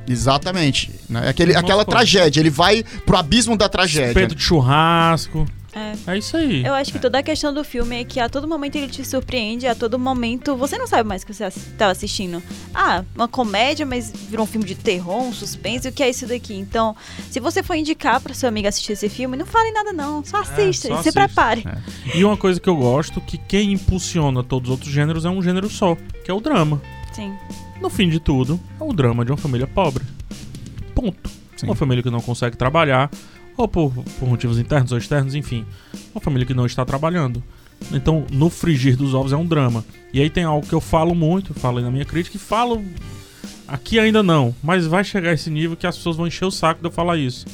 exatamente. Né? Aquele, Irmãos aquela Coen. tragédia, ele vai pro abismo da tragédia. Peito de churrasco. É. É isso aí. Eu acho que toda a questão do filme é que a todo momento ele te surpreende, a todo momento você não sabe mais o que você estava assistindo. Ah, uma comédia, mas virou um filme de terror, um suspense, o que é isso daqui? Então, se você for indicar para sua amiga assistir esse filme, não fale nada não, só assista, só e se assista. prepare. E uma coisa que eu gosto, que quem impulsiona todos os outros gêneros é um gênero só, que é o drama. Sim. No fim de tudo, é o drama de uma família pobre. Ponto. Sim. Uma família que não consegue trabalhar, ou por, por motivos internos ou externos, enfim. Uma família que não está trabalhando. Então, no frigir dos ovos é um drama. E aí tem algo que eu falo muito, falei na minha crítica, e falo. Aqui ainda não, mas vai chegar esse nível que as pessoas vão encher o saco de eu falar isso.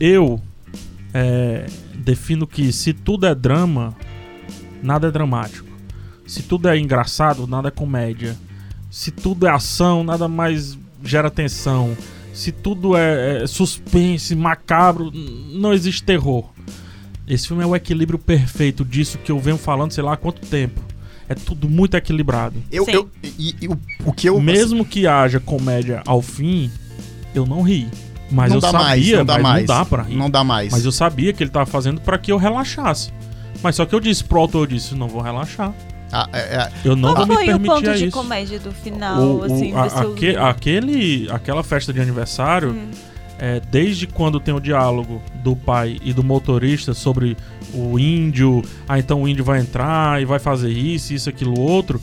Eu é, defino que se tudo é drama, nada é dramático. Se tudo é engraçado, nada é comédia. Se tudo é ação, nada mais gera tensão. Se tudo é, é suspense, macabro, não existe terror. Esse filme é o equilíbrio perfeito disso que eu venho falando, sei lá há quanto tempo. É tudo muito equilibrado. Eu, eu, e, e o, o que eu. Mesmo que haja comédia ao fim, eu não ri. Mas não eu dá sabia, mais, não dá mas mais. não dá pra rir. Não dá mais. Mas eu sabia que ele tava fazendo pra que eu relaxasse. Mas só que eu disse pro autor, eu disse, não vou relaxar. Ah, é- é- Eu não Qual vou me foi o permitir ponto a de isso. comédia do final, O- o- assim, a- aque- aquele, aquela festa de aniversário, Hum. é, desde quando tem o diálogo do pai e do motorista sobre o índio, ah, então o índio vai entrar e vai fazer isso, isso, aquilo, outro,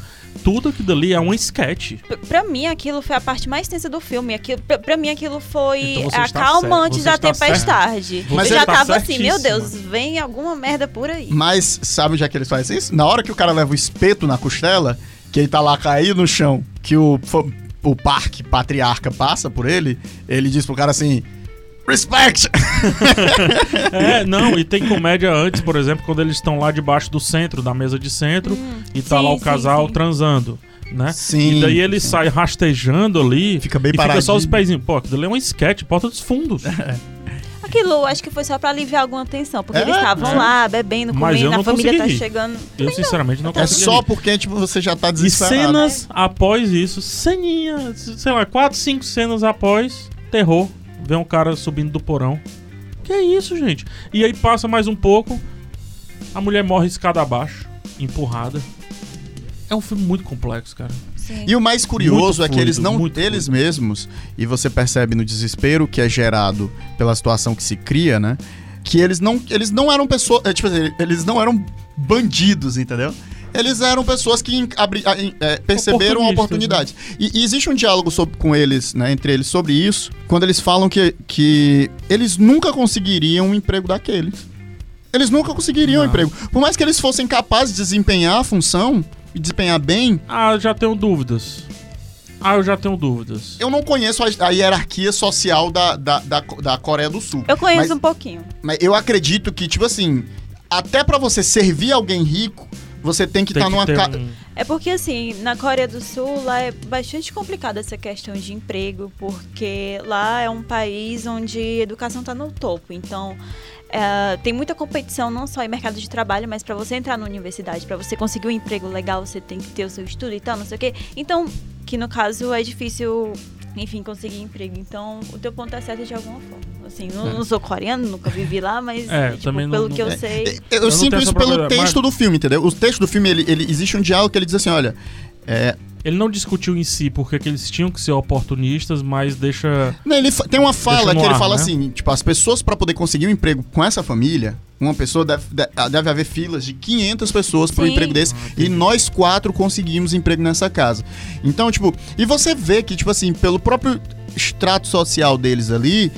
tudo aquilo ali é um sketch. P- Pra mim, aquilo foi a parte mais tensa do filme. Aquilo, pra, pra mim, aquilo foi Então a está calma certo, antes você da tempestade. Mas eu já ele tá tava assim, meu certíssima. Deus, vem alguma merda por aí. Mas sabe onde é que eles fazem isso? Na hora que o cara leva o espeto na costela, que ele tá lá caído no chão, que o, o parque patriarca passa por ele, ele diz pro cara assim: Respect! É, não, e tem comédia antes, por exemplo, quando eles estão lá debaixo do centro, da mesa de centro, e tá sim, lá o casal sim. transando, né? Sim. E daí ele sai rastejando ali Fica bem e fica só os pezinhos. Pô, aquilo ali é um sketch, porta dos fundos. Aquilo, acho que foi só pra aliviar alguma tensão, porque É, eles estavam é. lá, bebendo, comendo, a família tá rir. chegando. Eu, sinceramente, não É consegui só rir. porque tipo, você já tá E desesperado. cenas após isso, ceninha, sei lá, quatro, cinco cenas após, terror. Vem um cara subindo do porão. Que é isso, gente? E aí passa mais um pouco, a mulher morre escada abaixo, empurrada. É um filme muito complexo, cara. Sim. E o mais curioso Muito é que eles fluido, não, muito eles mesmos, e você percebe no desespero que é gerado pela situação que se cria, né? Que eles não, eles não eram pessoas, é, tipo assim, eles não eram bandidos, entendeu? Eles eram pessoas que abri- é, perceberam a Oportunistas, oportunidade. E, e existe um diálogo sobre- com eles, né, entre eles sobre isso, quando eles falam que, que eles nunca conseguiriam um emprego daqueles. Eles nunca conseguiriam um Não. emprego. Por mais que eles fossem capazes de desempenhar a função e desempenhar bem, Ah, eu já tenho dúvidas. Ah, eu já tenho dúvidas. Eu não conheço a, a hierarquia social da, da, da, da Coreia do Sul. Eu conheço mas, um pouquinho. mas eu acredito que, tipo assim, até pra você servir alguém rico, você tem que estar que numa ca... um- É porque, assim, na Coreia do Sul, lá é bastante complicada essa questão de emprego, porque lá é um país onde a educação está no topo. Então, é, tem muita competição, não só em mercado de trabalho, mas para você entrar na universidade, para você conseguir um emprego legal, você tem que ter o seu estudo e tal, não sei o quê. Então, que no caso é difícil, enfim, conseguir emprego. Então, o teu ponto é certo de alguma forma. Assim, não, não sou coreano, nunca vivi lá, mas É, tipo, pelo não- que eu É, sei. Eu, não sinto isso pelo texto do filme, entendeu? O texto do filme, ele, ele- existe um diálogo que ele diz assim, olha, é, Ele não discutiu em si porque que eles tinham que ser oportunistas, mas deixa. Não, ele fa- tem uma fala que ele ar, fala né? assim, tipo, as pessoas para poder conseguir um emprego com essa família, uma pessoa deve, de- deve haver filas de 500 pessoas para um emprego desse e nós quatro conseguimos emprego nessa casa. Então, tipo, e você vê que, tipo assim, pelo próprio extrato social deles ali,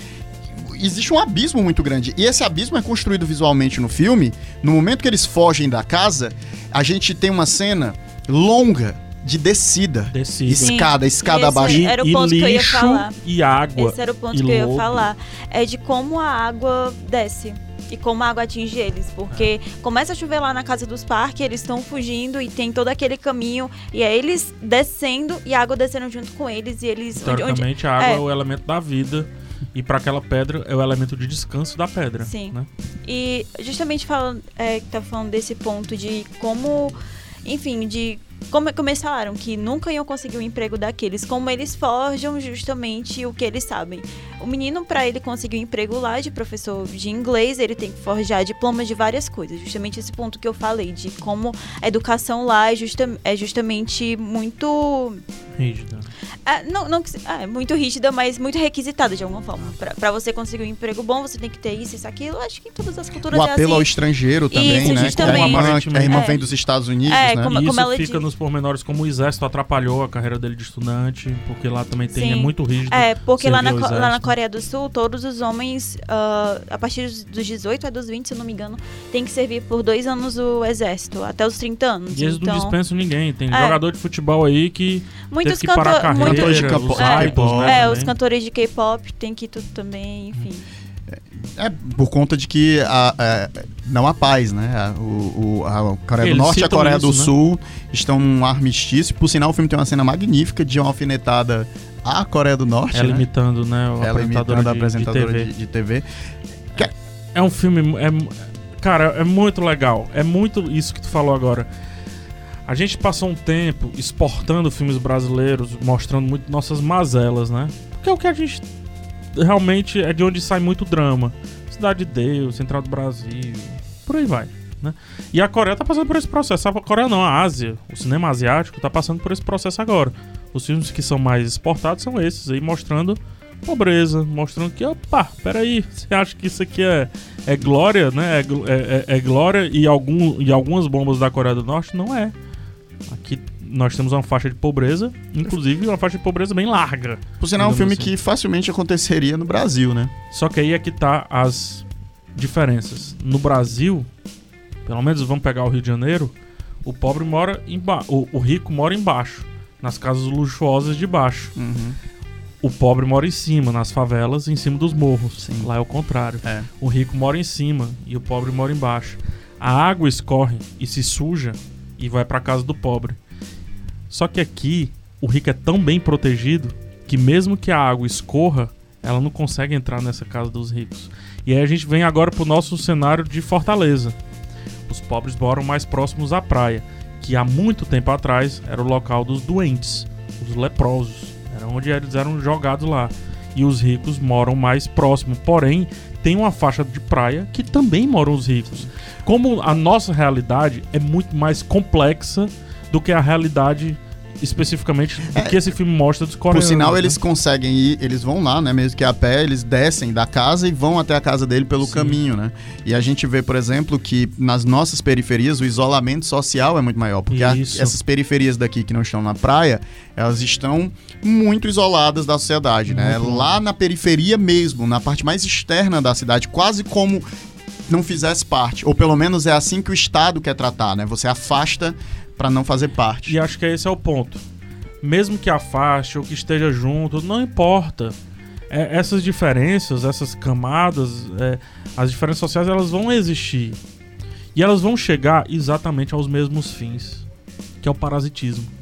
existe um abismo muito grande. E esse abismo é construído visualmente no filme. No momento que eles fogem da casa, a gente tem uma cena longa de descida. Sim. Escada, escada Esse abaixo. E, Era o e ponto que eu ia lixo falar. e água. Esse era o ponto e que eu ia falar. É de como a água desce. E como a água atinge eles. Porque começa a chover lá na casa dos parques, eles estão fugindo e tem todo aquele caminho. E é eles descendo e a água descendo junto com eles. E eles. onde- onde- Teoricamente, a água é. é. o elemento da vida. E para aquela pedra é o elemento de descanso da pedra. Sim. Né? E justamente falando, é, que tá falando desse ponto de como, enfim, de como, como eles falaram, que nunca iam conseguir um emprego daqueles, como eles forjam justamente o que eles sabem. O menino, para ele conseguir um emprego lá de professor de inglês, ele tem que forjar diplomas de várias coisas. Justamente esse ponto que eu falei, de como a educação lá é, justa, é justamente muito Rígida. é, não, não, é muito rígida, mas muito requisitada de alguma forma. Pra, pra você conseguir um emprego bom, você tem que ter isso, isso, aquilo. Acho que em todas as culturas O é apelo assim. ao estrangeiro também, Isso, né? justamente. Como a irmã, que a irmã É. vem dos Estados Unidos, É, né? como- isso ela fica diz. Nos pormenores como o exército atrapalhou a carreira dele de estudante, porque lá também tem, Sim. é muito rígido. É, porque lá na, lá na. Coreia do Sul, todos os homens, ah, a partir dos- dos 18 a dos 20, se eu não me engano, tem que servir por dois anos o exército, até os 30 anos. E eles não então, dispensam ninguém. Tem É. jogador de futebol aí que muitos teve que parar a carreira. muitos- Cantores de os é, né, é, os cantores de K-pop tem que tudo também, enfim. É por conta de que a- a- não há paz, né? A, o, a Coreia Eles do Norte e a Coreia do isso, né? Sul estão num armistício. Por sinal, o filme tem uma cena magnífica de uma alfinetada à Coreia do Norte, ela né? imitando, né, o Ela imitando de, a apresentadora de TV. de, de TV. É um filme. É, cara, é muito legal. É muito isso que tu falou agora. A gente passou um tempo exportando filmes brasileiros, mostrando muito nossas mazelas, né? Porque é o que a gente. Realmente é de onde sai muito drama. Cidade de Deus, Central do Brasil, por aí vai. Né? E a Coreia tá passando por esse processo. A Coreia não, a Ásia, o cinema asiático tá passando por esse processo agora. Os filmes que são mais exportados são esses aí, mostrando pobreza, mostrando que, opa, peraí, você acha que isso aqui é, é glória, né? É, é- é- é glória e, algum, e algumas bombas da Coreia do Norte? Não é. Aqui nós temos uma faixa de pobreza, inclusive uma faixa de pobreza bem larga. Por sinal, é um filme assim. que facilmente aconteceria no Brasil, né? Só que aí é que tá as diferenças. No Brasil, pelo menos vamos pegar o Rio de Janeiro, o pobre mora embaixo, o, o rico mora embaixo, nas casas luxuosas de baixo. Uhum. O pobre mora em cima, nas favelas, em cima dos morros. Sim. Lá é o contrário. É. O rico mora em cima e o pobre mora embaixo. A água escorre e se suja e vai pra casa do pobre. Só que aqui o rico é tão bem protegido que mesmo que a água escorra, ela não consegue entrar nessa casa dos ricos. E aí a gente vem agora pro nosso cenário de Fortaleza. Os pobres moram mais próximos à praia, que há muito tempo atrás era o local dos doentes, os leprosos. Era onde eles eram jogados lá. E os ricos moram mais próximo. Porém, tem uma faixa de praia que também moram os ricos. Como a nossa realidade é muito mais complexa do que a realidade especificamente do que esse filme mostra dos Por coreanos. sinal, né? eles conseguem ir, eles vão lá, né? Mesmo que a pé, eles descem da casa e vão até a casa dele pelo Sim. caminho, né? E a gente vê, por exemplo, que nas nossas periferias o isolamento social é muito maior. Porque a- essas periferias daqui que não estão na praia, elas estão muito isoladas da sociedade, né? Muito. Lá na periferia mesmo, na parte mais externa da cidade, quase como não fizesse parte. Ou pelo menos é assim que o Estado quer tratar, né? Você afasta pra não fazer parte. E acho que esse é o ponto. Mesmo que afaste ou que esteja junto, não importa. É, essas diferenças, essas camadas, é, as diferenças sociais, elas vão existir. E elas vão chegar exatamente aos mesmos fins, que é o parasitismo.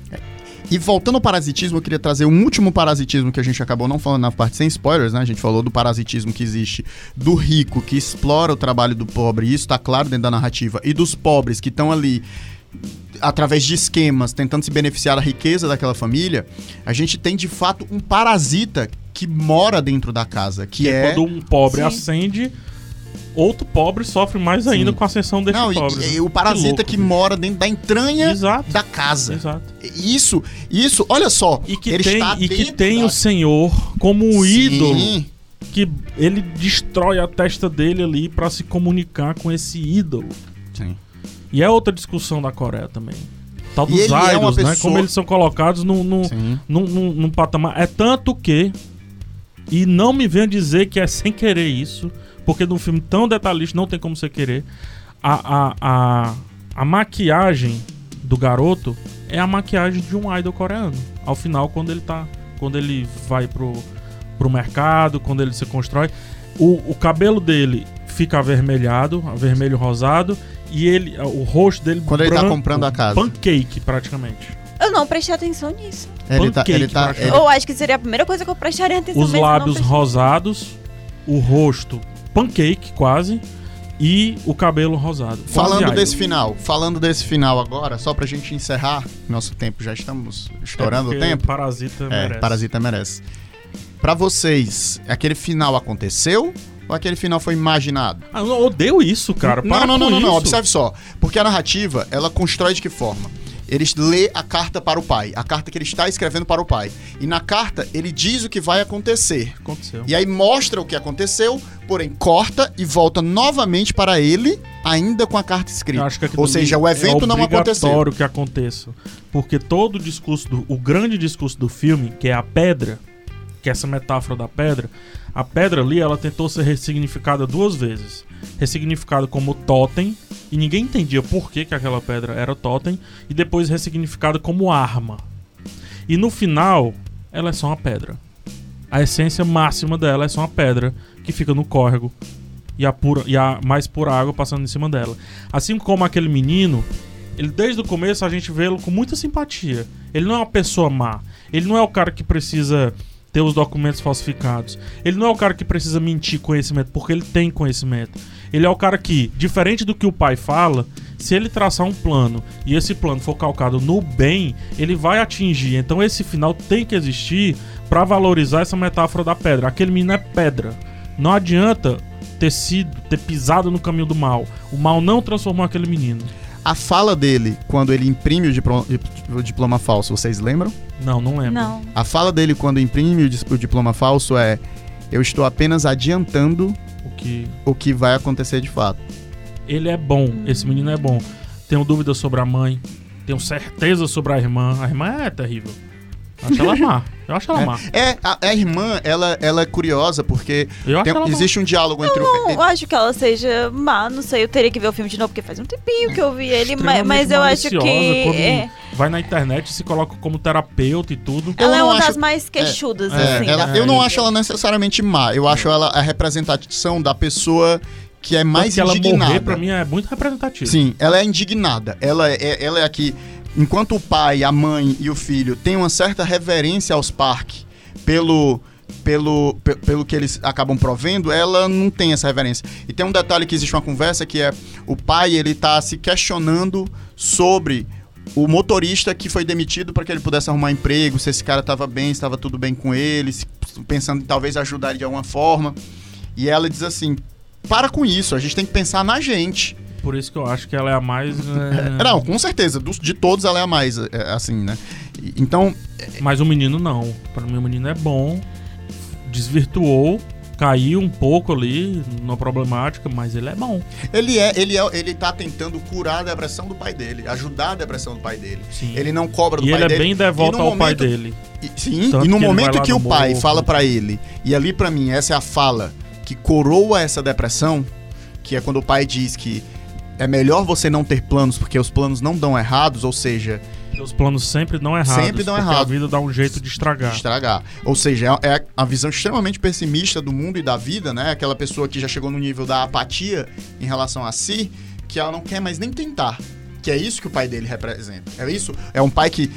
E voltando ao parasitismo, eu queria trazer um último parasitismo que a gente acabou não falando na parte sem spoilers, né? A gente falou do parasitismo que existe do rico que explora o trabalho do pobre, e isso tá claro dentro da narrativa, e dos pobres que estão ali através de esquemas tentando se beneficiar da riqueza daquela família. A gente tem de fato um parasita que mora dentro da casa, que, é Quando um pobre Sim. acende, outro pobre sofre mais ainda Sim. com a ascensão desse Não, e- pobre. e, né? o parasita louco, que, mora dentro da entranha Exato. da casa. Exato. Isso, isso, olha só. E que ele tem, está e que tem da- o Senhor como um Sim. ídolo que ele destrói a testa dele ali pra se comunicar com esse ídolo. Sim. E é outra discussão da Coreia também. Tal dos é idols, né? pessoa- Como eles são colocados num, num, num, num- num patamar. É tanto que. E não me venha dizer que é sem querer isso, porque num filme tão detalhista não tem como você querer. A, a, a, a maquiagem do garoto é a maquiagem de um idol coreano. Ao final, quando ele tá. Quando ele vai pro, pro mercado, quando ele se constrói. O, o cabelo dele fica avermelhado, vermelho rosado, e ele. O rosto dele Quando ele tá branco, comprando a casa. Pancake, praticamente. Eu não prestei atenção nisso. Ele tá, ele tá, ele- Ou acho que seria a primeira coisa que eu prestaria atenção. os eu lábios rosados, o rosto pancake quase e o cabelo rosado. Falando desse final, falando desse final agora, só pra gente encerrar nosso tempo, já estamos estourando É o tempo. Parasita É, merece. Parasita merece. Pra vocês, aquele final aconteceu ou aquele final foi imaginado? Ah, eu odeio isso, cara. não, Para não, não, não, não, isso. observe só. Porque a narrativa, ela constrói de que forma? Ele lê a carta para o pai, a carta que ele está escrevendo para o pai. E na carta, ele diz o que vai acontecer. Aconteceu. E aí mostra o que aconteceu, porém corta e volta novamente para ele, ainda com a carta escrita. Ou seja, o evento é não aconteceu. obrigatório que aconteça. Porque todo o discurso, do, o grande discurso do filme, que é a pedra, que é essa metáfora da pedra, a pedra ali, ela tentou ser ressignificada duas vezes. Ressignificada como totem, e ninguém entendia por que, que aquela pedra era totem, e depois ressignificada como arma. E no final, ela é só uma pedra. A essência máxima dela é só uma pedra que fica no córrego e a, pura, e a mais pura água passando em cima dela. Assim como aquele menino, ele desde o começo a gente vê lo com muita simpatia. Ele não é uma pessoa má. Ele não é o cara que precisa ter os documentos falsificados. Ele não é o cara que precisa mentir conhecimento, porque ele tem conhecimento. Ele é o cara que, diferente do que o pai fala, se ele traçar um plano e esse plano for calcado no bem, ele vai atingir. Então esse final tem que existir para valorizar essa metáfora da pedra. Aquele menino é pedra. Não adianta ter sido, ter pisado no caminho do mal. O mal não transformou aquele menino. A fala dele, quando ele imprime o diploma, o diploma falso, vocês lembram? Não, não lembro. Não. A fala dele quando imprime o diploma falso é: Eu estou apenas adiantando O que o que vai acontecer de fato. ele é bom, esse menino é bom. Tenho dúvidas sobre a mãe, tenho certeza sobre a irmã. A irmã é terrível. Eu acho ela má. Eu acho ela má. É, a, a irmã, ela, ela é curiosa porque Eu tem- ela má. existe um diálogo entre o. Não acho que ela seja má, não sei, eu teria que ver o filme de novo, porque faz um tempinho que eu vi ele, ma- Extremamente mas eu acho que. é, Vai na internet e se coloca como terapeuta e tudo. Eu ela é não uma acho- das mais queixudas, É, assim. ela- da eu não acho ela necessariamente má. Eu acho ela a representação da pessoa que é mais Tanto que ela indignada. morrer, pra mim, é muito representativo. Sim, ela é indignada. Ela é, ela é a que, enquanto o pai, a mãe e o filho têm uma certa reverência aos parques pelo, pelo, pe- pelo que eles acabam provendo, ela não tem essa reverência. E tem um detalhe que existe uma conversa que é o pai, ele tá se questionando sobre o motorista que foi demitido para que ele pudesse arrumar emprego, se esse cara estava bem, estava tudo bem com ele, pensando em talvez ajudar de alguma forma. E ela diz assim: para com isso, a gente tem que pensar na gente. Por isso que eu acho que ela é a mais. é, Não, com certeza. Dos- de todos ela é a mais, é, assim, né? E- Então, Mas o menino não. Pra mim, o menino é bom. Desvirtuou. Caiu um pouco ali na problemática, mas ele é bom. ele é, ele é, ele tá tentando curar a depressão do pai dele, ajudar a depressão do pai dele. Sim. Ele não cobra do e pai ele é dele. bem devoto E ao pai momento- dele. E- sim, Tanto e no momento que o pai morro. fala pra ele, e ali pra mim essa é a fala que coroa essa depressão, que é quando o pai diz que é melhor você não ter planos porque os planos não dão errados, ou seja, Os planos sempre dão errados. Sempre dão errado. A vida dá um jeito de estragar. de estragar. Ou seja, é é a visão extremamente pessimista do mundo e da vida, né? Aquela pessoa que já chegou no nível da apatia em relação a si, que ela não quer mais nem tentar. Que é isso que o pai dele representa. É isso. É um pai que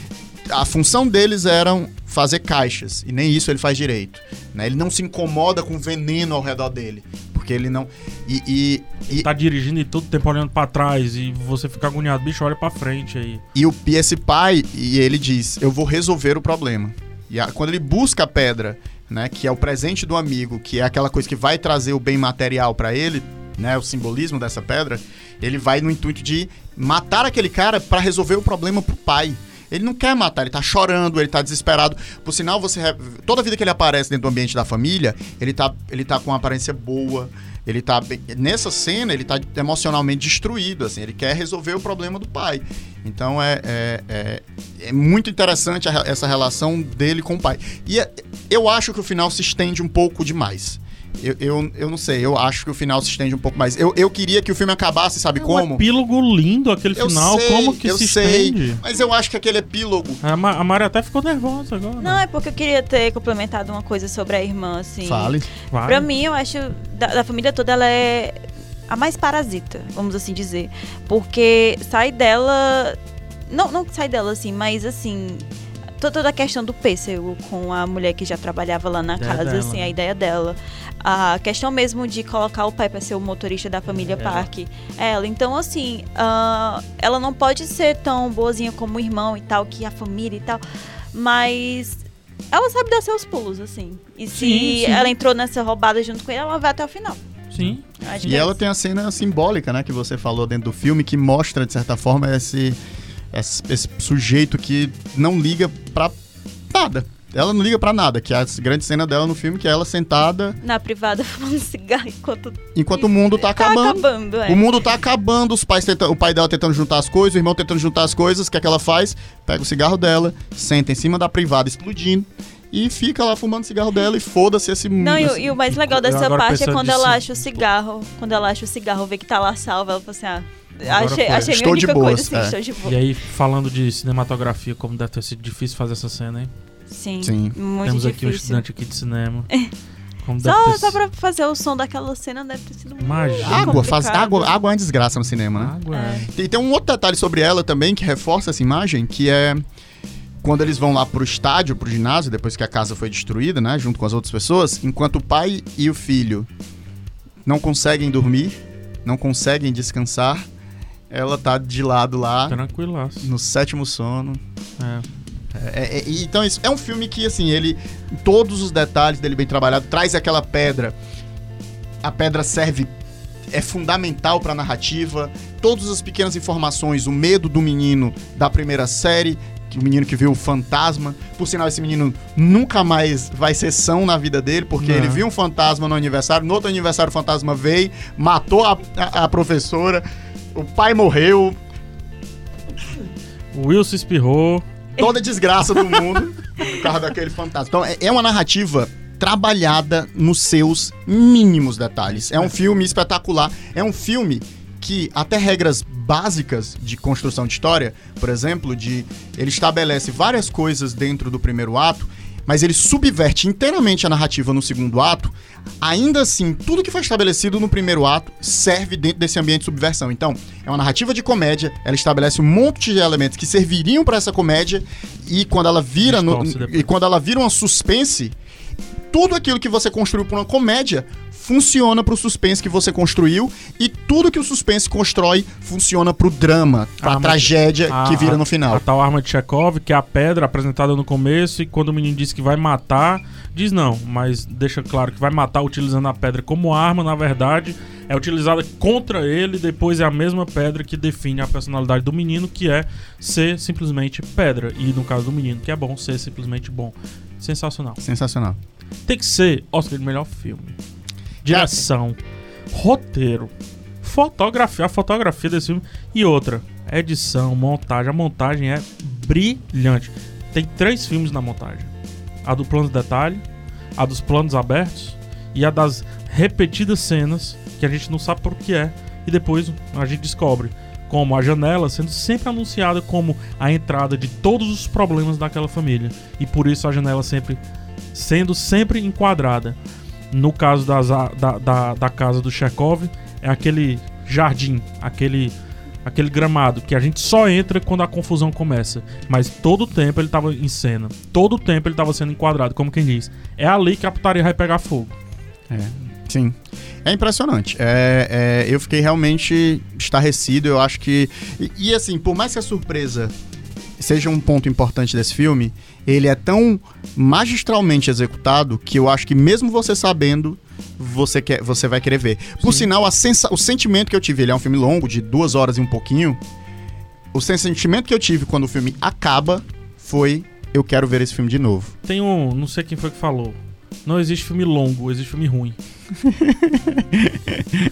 a função deles eram fazer caixas e nem isso ele faz direito. Né? Ele não se incomoda com veneno ao redor dele, porque ele não e, e, e, Tá dirigindo e todo tempo olhando pra trás e você fica agoniado. Bicho, olha pra frente aí. E, o, esse pai, e ele diz: Eu vou resolver o problema. E a- quando ele busca a pedra, né, que é o presente do amigo, que é aquela coisa que vai trazer o bem material pra ele, né, o simbolismo dessa pedra, ele vai no intuito de matar aquele cara para resolver o problema pro pai. Ele não quer matar, ele tá chorando, ele tá desesperado. Por sinal, você toda vida que ele aparece dentro do ambiente da família, ele tá, ele tá com uma aparência boa. Ele tá nessa cena, ele tá emocionalmente destruído, assim, ele quer resolver o problema do pai. Então é, é, é, é muito interessante a essa relação dele com o pai. E é- eu acho que o final se estende um pouco demais. Eu, eu, eu não sei, eu acho que o final se estende um pouco mais. Eu, eu queria que o filme acabasse, sabe É como? um epílogo lindo aquele Eu final. sei, como que eu se sei, estende? Mas eu acho que aquele epílogo. A, Ma a Mari até ficou nervosa agora. Não, é porque eu queria ter complementado uma coisa sobre a irmã, assim. Fale. Vai. Pra mim, eu acho, da, da família toda, ela é a mais parasita, vamos assim dizer. Porque sai dela. Não, não sai dela, assim, mas assim. To- Toda a questão do pêssego com a mulher que já trabalhava lá na Ideia casa, dela, assim, né? a ideia dela. A questão mesmo de colocar o pai pra ser o motorista da família Ela. Park. Ela. Então, assim, ah, ela não pode ser tão boazinha como o irmão e tal, que a família e tal. Mas ela sabe dar seus pulos, assim. E se Sim, sim. ela entrou nessa roubada junto com ele, ela vai até o final. Sim. Acho E é ela isso. tem a cena simbólica, né, que você falou dentro do filme, que mostra, de certa forma, esse, esse, esse sujeito que não liga pra nada. Ela não liga pra nada, que é a grande cena dela no filme, que é ela sentada Na privada fumando cigarro enquanto enquanto o mundo tá tá acabando. acabando. é. O mundo tá acabando, os pais tenta- o pai dela tentando juntar as coisas, o irmão tentando juntar as coisas, o que é que ela faz? Pega o cigarro dela, senta em cima da privada explodindo e fica lá fumando o cigarro dela e foda-se esse mundo. Não, e, o- e o mais legal dessa parte é quando ela acha o cigarro. Quando ela acha o cigarro, vê que tá lá salvo, ela fala assim, ah, achei, achei Estou de única boas, coisa, sim, é. estou de boa. E aí, falando de cinematografia, como deve ter sido difícil fazer essa cena, hein? Sim, Sim. muito Temos aqui um difícil. estudante aqui de cinema. Como Só, ter só pra fazer o som daquela cena deve ter sido Imagina. muito Água, faz, água, água é uma desgraça no cinema, né? Água, é. E tem um outro detalhe sobre ela também que reforça essa imagem, que é quando eles vão lá pro estádio, pro ginásio, depois que a casa foi destruída, né, junto com as outras pessoas, enquanto o pai e o filho não conseguem dormir, não conseguem descansar, ela tá de lado lá, Tranquilaço. no sétimo sono. É. É, é, então, isso é um filme que, assim, ele. Todos os detalhes dele bem trabalhado, traz aquela pedra. A pedra serve. É fundamental pra narrativa. Todas as pequenas informações, o medo do menino da primeira série, o menino que viu o fantasma. Por sinal, esse menino nunca mais vai ser são na vida dele, porque Não. ele viu um fantasma no aniversário. No outro aniversário, o fantasma veio, matou a, a- a professora, o pai morreu, O Will se espirrou. toda a desgraça do mundo por causa daquele fantasma. Então, é- é uma narrativa trabalhada nos seus mínimos detalhes. É um filme espetacular. É um filme que até regras básicas de construção de história, por exemplo, de ele estabelece várias coisas dentro do primeiro ato, mas ele subverte inteiramente a narrativa no segundo ato. Ainda assim, tudo que foi estabelecido no primeiro ato serve dentro desse ambiente de subversão. Então, é uma narrativa de comédia, ela estabelece um monte de elementos que serviriam para essa comédia e quando ela vira no, e quando ela vira uma suspense, tudo aquilo que você construiu para uma comédia funciona pro suspense que você construiu e tudo que o suspense constrói funciona pro drama, pra mas- tragédia A- que vira a- no final. A tal arma de Chekhov, que é a pedra apresentada no começo, e quando o menino diz que vai matar, diz não, mas deixa claro que vai matar utilizando a pedra como arma, na verdade, é utilizada contra ele, depois é a mesma pedra que define a personalidade do menino, que é ser simplesmente pedra. E no caso do menino, que é bom ser simplesmente bom. Sensacional. Sensacional. Tem que ser Oscar de melhor filme. Direção, roteiro, fotografia, a fotografia desse filme e outra, edição, montagem. A montagem é brilhante. Tem três filmes na montagem: a do plano de detalhe, a dos planos abertos e a das repetidas cenas que a gente não sabe por que é e depois a gente descobre. Como a janela sendo sempre anunciada como a entrada de todos os problemas daquela família. E por isso a janela sempre sendo sempre enquadrada. No caso das, da, da, da casa do Chekhov, é aquele jardim, aquele, aquele gramado que a gente só entra quando a confusão começa. Mas todo o tempo ele estava em cena. Todo o tempo ele estava sendo enquadrado, como quem diz. É ali que a putaria vai pegar fogo. Sim. É impressionante. É, é, eu fiquei realmente estarrecido. Eu acho que. E, e, assim, por mais que a surpresa seja um ponto importante desse filme, ele é tão magistralmente executado que eu acho que, mesmo você sabendo, você, quer, você vai querer ver. Por sinal, a sensa, o sentimento que eu tive, ele é um filme longo, de duas horas e um pouquinho. O sentimento que eu tive quando o filme acaba foi: eu quero ver esse filme de novo. Tem um, não sei quem foi que falou. Não existe filme longo, existe filme ruim.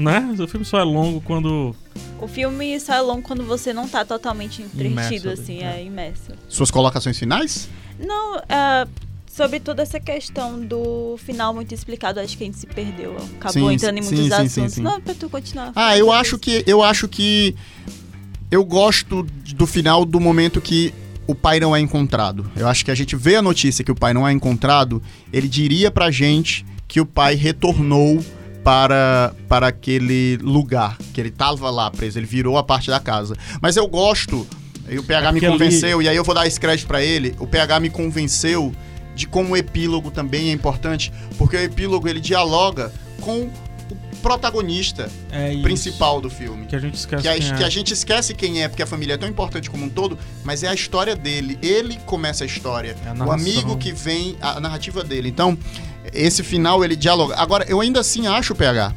né? O filme só é longo quando. O filme só é longo quando você não tá totalmente entretido, assim, é. é imerso. Suas colocações finais? Não, é, sobre toda essa questão do final muito explicado, acho que a gente se perdeu. Acabou Sim, entrando em sim, muitos sim, sim, assuntos. sim. Não, pra tu continuar. Ah, eu acho que eu acho que eu gosto do final do momento que o pai não é encontrado. Eu acho que a gente vê a notícia que o pai não é encontrado, ele diria pra gente que o pai retornou para para aquele lugar, que ele tava lá preso, ele virou a parte da casa. Mas eu gosto, e o PH me Aquele- convenceu, e aí eu vou dar esse crédito pra ele, o PH me convenceu de como o epílogo também é importante, porque o epílogo ele dialoga com o protagonista É principal do filme. Que a gente esquece. Que a, quem é. que a gente esquece quem é, porque a família é tão importante como um todo, mas é a história dele. Ele começa a história. É a o amigo que vem, a narrativa dele. Então, esse final ele dialoga. Agora, eu ainda assim acho, PH.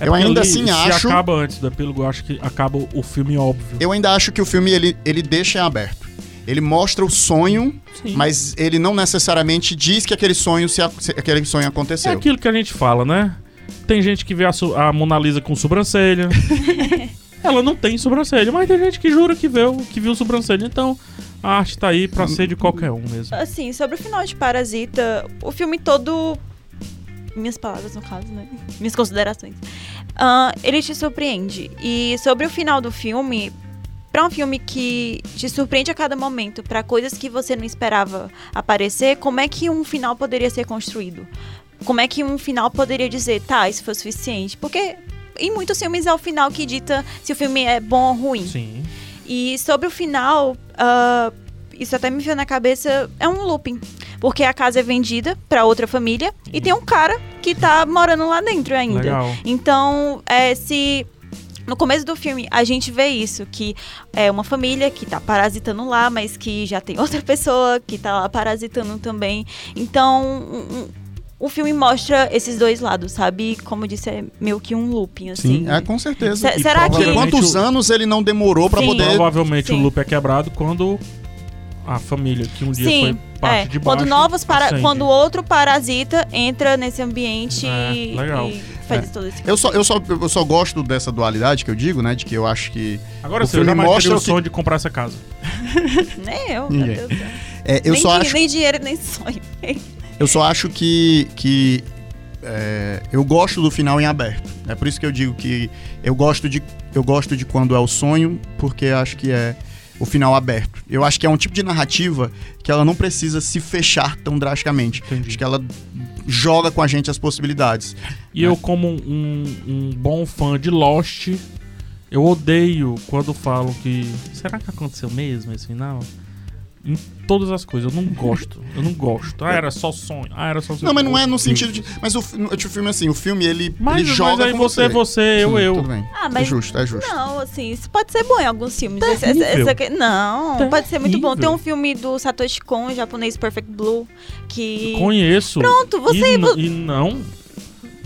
É eu ainda ali, assim se acho. acaba antes do epílogo, eu acho que acaba o filme óbvio. Eu ainda acho que o filme ele, ele deixa em aberto. Ele mostra o sonho, Sim. mas ele não necessariamente diz que aquele sonho se, se aquele sonho É aconteceu. aquilo que a gente fala, né? Tem gente que vê a, a Mona Lisa com sobrancelha. Ela não tem sobrancelha, mas tem gente que jura que viu, que viu sobrancelha. Então, a arte tá aí pra ser de qualquer um mesmo. Assim, sobre o final de Parasita, o filme todo. Minhas palavras, no caso, né? Minhas considerações. Ah, ele te surpreende. E sobre o final do filme, pra um filme que te surpreende a cada momento, pra coisas que você não esperava aparecer, como é que um final poderia ser construído? Como é que um final poderia dizer, tá, isso foi suficiente? Porque em muitos filmes é o final que dita se o filme é bom ou ruim. Sim. E sobre o final, ah, isso até me veio na cabeça, é um looping. Porque a casa é vendida pra outra família e tem um cara que tá morando lá dentro ainda. Legal. Então, é, se no começo do filme a gente vê isso, que é uma família que tá parasitando lá, mas que já tem outra pessoa que tá lá parasitando também. Então, o filme mostra esses dois lados, sabe? Como eu disse, é meio que um looping, assim. Sim, é com certeza. Se- E será que. Quantos anos ele não demorou pra Sim. poder. Provavelmente Sim. o loop é quebrado quando a família, que um dia Sim, foi parte é. de baixo. Quando novos para... acende. quando outro parasita entra nesse ambiente É, e, legal. e faz É. todo esse Eu só, eu, só, eu só gosto dessa dualidade que eu digo, né? De que eu acho que. Agora o sim, eu mostra o que- sonho de comprar essa casa. Nem eu, meu Deus do céu. É, eu, nem, só acho, nem dinheiro, nem sonho. eu só acho que. que é, eu gosto do final em aberto. É por isso que eu digo que eu gosto de, eu gosto de quando é o sonho, porque acho que é o final aberto. Eu acho que é um tipo de narrativa que ela não precisa se fechar tão drasticamente. Entendi. Acho que ela joga com a gente as possibilidades. E eu, como um, um bom fã de Lost, eu odeio quando falam que. Será que aconteceu mesmo esse final? Em todas as coisas, eu não gosto. Eu não gosto. Ah, era só sonho. Ah, era só sonho. Não, mas não é no sentido de. Mas o, o filme, assim, o filme ele, Mas, ele mas joga aí com você, você, eu, Sim, eu. Tudo bem. Ah, É mas justo, é justo. Não, assim, isso pode ser bom em alguns filmes. Esse- esse- Terrível. que- não, pode ser muito bom. Tem Terrível. um filme do Satoshi Kon, japonês Perfect Blue, que. Conheço. Pronto, você. E, e não.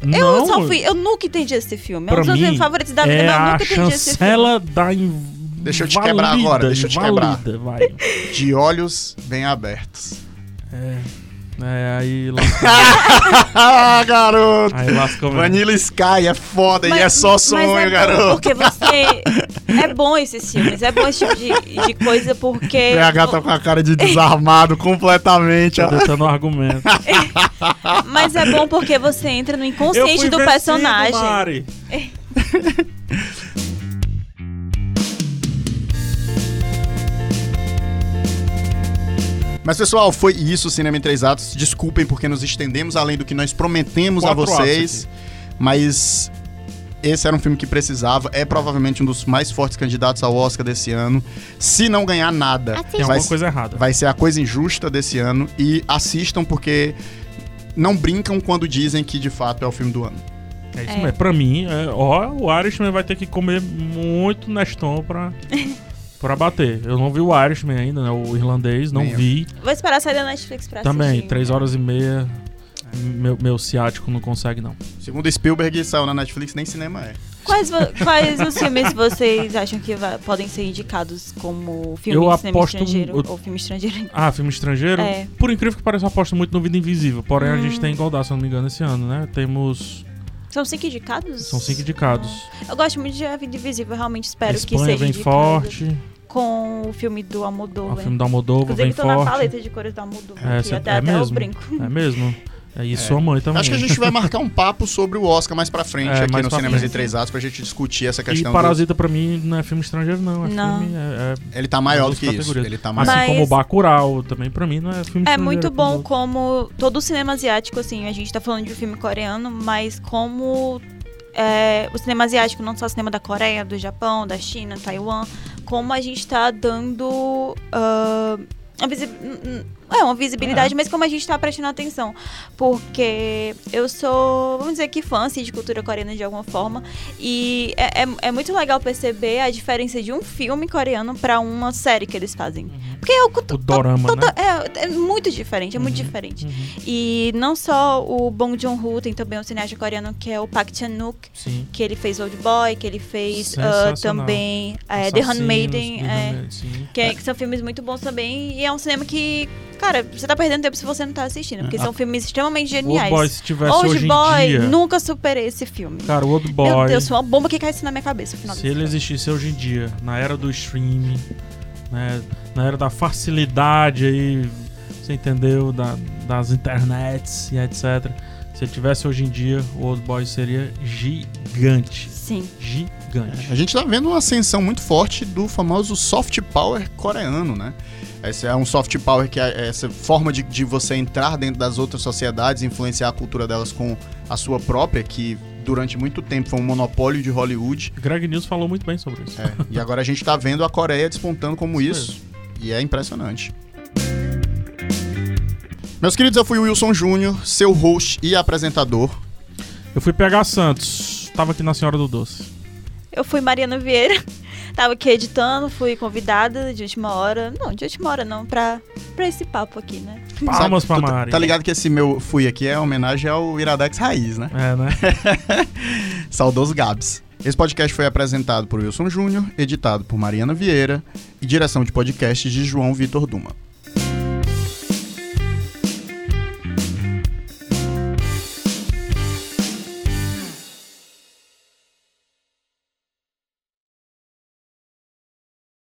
eu não, só fui. Eu nunca entendi esse filme. É um dos meus favoritos da vida, é mas eu a nunca entendi esse filme. chancela da inv... Deixa eu te quebrar agora, deixa eu te quebrar. invalida, vai. De olhos bem abertos. É, é, aí lascou. ah, garoto! aí lascou mesmo. Vanilla Sky é foda e Mas- é só mas sonho, é bom garoto. Porque você. É bom esses filmes, é bom esse tipo de, de coisa porque. PH tá com a cara de desarmado completamente. Tentando um argumento. Mas é bom porque você entra no Eu inconsciente fui do vencido, personagem. Mari. Mas, pessoal, foi isso, Cinema em Três Atos. Desculpem porque nos estendemos além do que nós prometemos a Quatro vocês. Mas esse era um filme que precisava. É provavelmente um dos mais fortes candidatos ao Oscar desse ano. Se não ganhar nada, Tem vai, alguma coisa errada. vai ser a coisa injusta desse ano. E assistam porque não brincam quando dizem que de fato é o filme do ano. É isso É. mesmo. Pra mim, é, ó, o Irishman vai ter que comer muito Neston pra, pra bater. Eu não vi o Irishman ainda, né? O irlandês, não eu. vi. Vou esperar sair da Netflix pra Também, assistir. três horas e meia. meu, meu ciático não consegue, não. Segundo Spielberg, saiu na Netflix, nem cinema é. Quais, quais os filmes vocês acham que vai- podem ser indicados como filme Eu aposto- estrangeiro? eu- Ou filme estrangeiro? Ah, filme estrangeiro? É. Por incrível que pareça, eu aposto muito no Vida Invisível. Porém, a gente Hum. tem igualdade, se eu não me engano, esse ano, né? Temos. São cinco indicados? São cinco indicados. Eu gosto muito de A Vida Invisível, eu realmente espero a que Espanha seja vem indicado forte. Com o filme do O Almodóvar. filme da Moldova Inclusive, vem tô na forte. paleta de cores do Almodóvar, É, aqui, cê- até, é até eu mesmo? brinco. É mesmo? É isso, É. sua mãe também. Acho que a gente vai marcar um papo sobre o Oscar mais pra frente É, aqui mais no Cinemas frente. em Três Atos pra gente discutir essa E questão. do- Parasita pra mim não é filme estrangeiro, não. É Não. filme. É, é- Ele tá maior do que isso. categorias. Ele tá assim mais. Mas- como Bacurau, também pra mim não é filme É estrangeiro. muito como bom como todo o cinema asiático, assim, a gente tá falando de um filme coreano, mas como é, o cinema asiático, não só o cinema da Coreia, do Japão, da China, Taiwan, como a gente tá dando ah, uma, visi- é, uma visibilidade, mas como a gente tá prestando atenção. Porque eu sou, vamos dizer que fã assim, de cultura coreana de alguma forma, e é, é, é muito legal perceber a diferença de um filme coreano pra uma série que eles fazem. Porque é o, dorama, Toda- né? é, é muito diferente, é muito Uhum, diferente. uhum. E não só o Bong Joon-ho, tem também um cineasta coreano que é o Park Chan-wook, que ele fez Old Boy, que ele fez Sensacional. também é, The Handmaiden, é, que, é- que são filmes muito bons também. E é um cinema que, cara, você tá perdendo tempo se você não tá assistindo, porque É. são filmes extremamente Old geniais. Boy, se tivesse Old hoje Boy, em dia... nunca superei esse filme. Cara, o Old Meu Boy... Deus, foi uma bomba que cai assim na minha cabeça Se ele filme. existisse hoje em dia, na era do streaming, né, na era da facilidade aí, você entendeu, da- das internets e etc. Se ele tivesse hoje em dia, o Old Boy seria gigante. Sim. Gigante. A gente tá vendo uma ascensão muito forte do famoso soft power coreano, né? Esse é um soft power que é essa forma de, de você entrar dentro das outras sociedades, influenciar a cultura delas com a sua própria, que durante muito tempo foi um monopólio de Hollywood. Greg News falou muito bem sobre isso. É, e agora a gente tá vendo a Coreia despontando como Isso isso. E é impressionante. Meus queridos, eu fui o Wilson Júnior, seu host e apresentador. Eu fui pegar Santos, tava aqui na Senhora do Doce. Eu fui Mariana Vieira, tava aqui editando, fui convidada de última hora. Não, de última hora não, pra, pra esse papo aqui, né? Palmas pra tá- Mari. Tá ligado que esse meu fui aqui é homenagem ao Iradex Raiz, né? É, né? Saudoso Gabs. Esse podcast foi apresentado por Wilson Júnior, editado por Mariana Vieira e direção de podcasts de João Vitor Duma.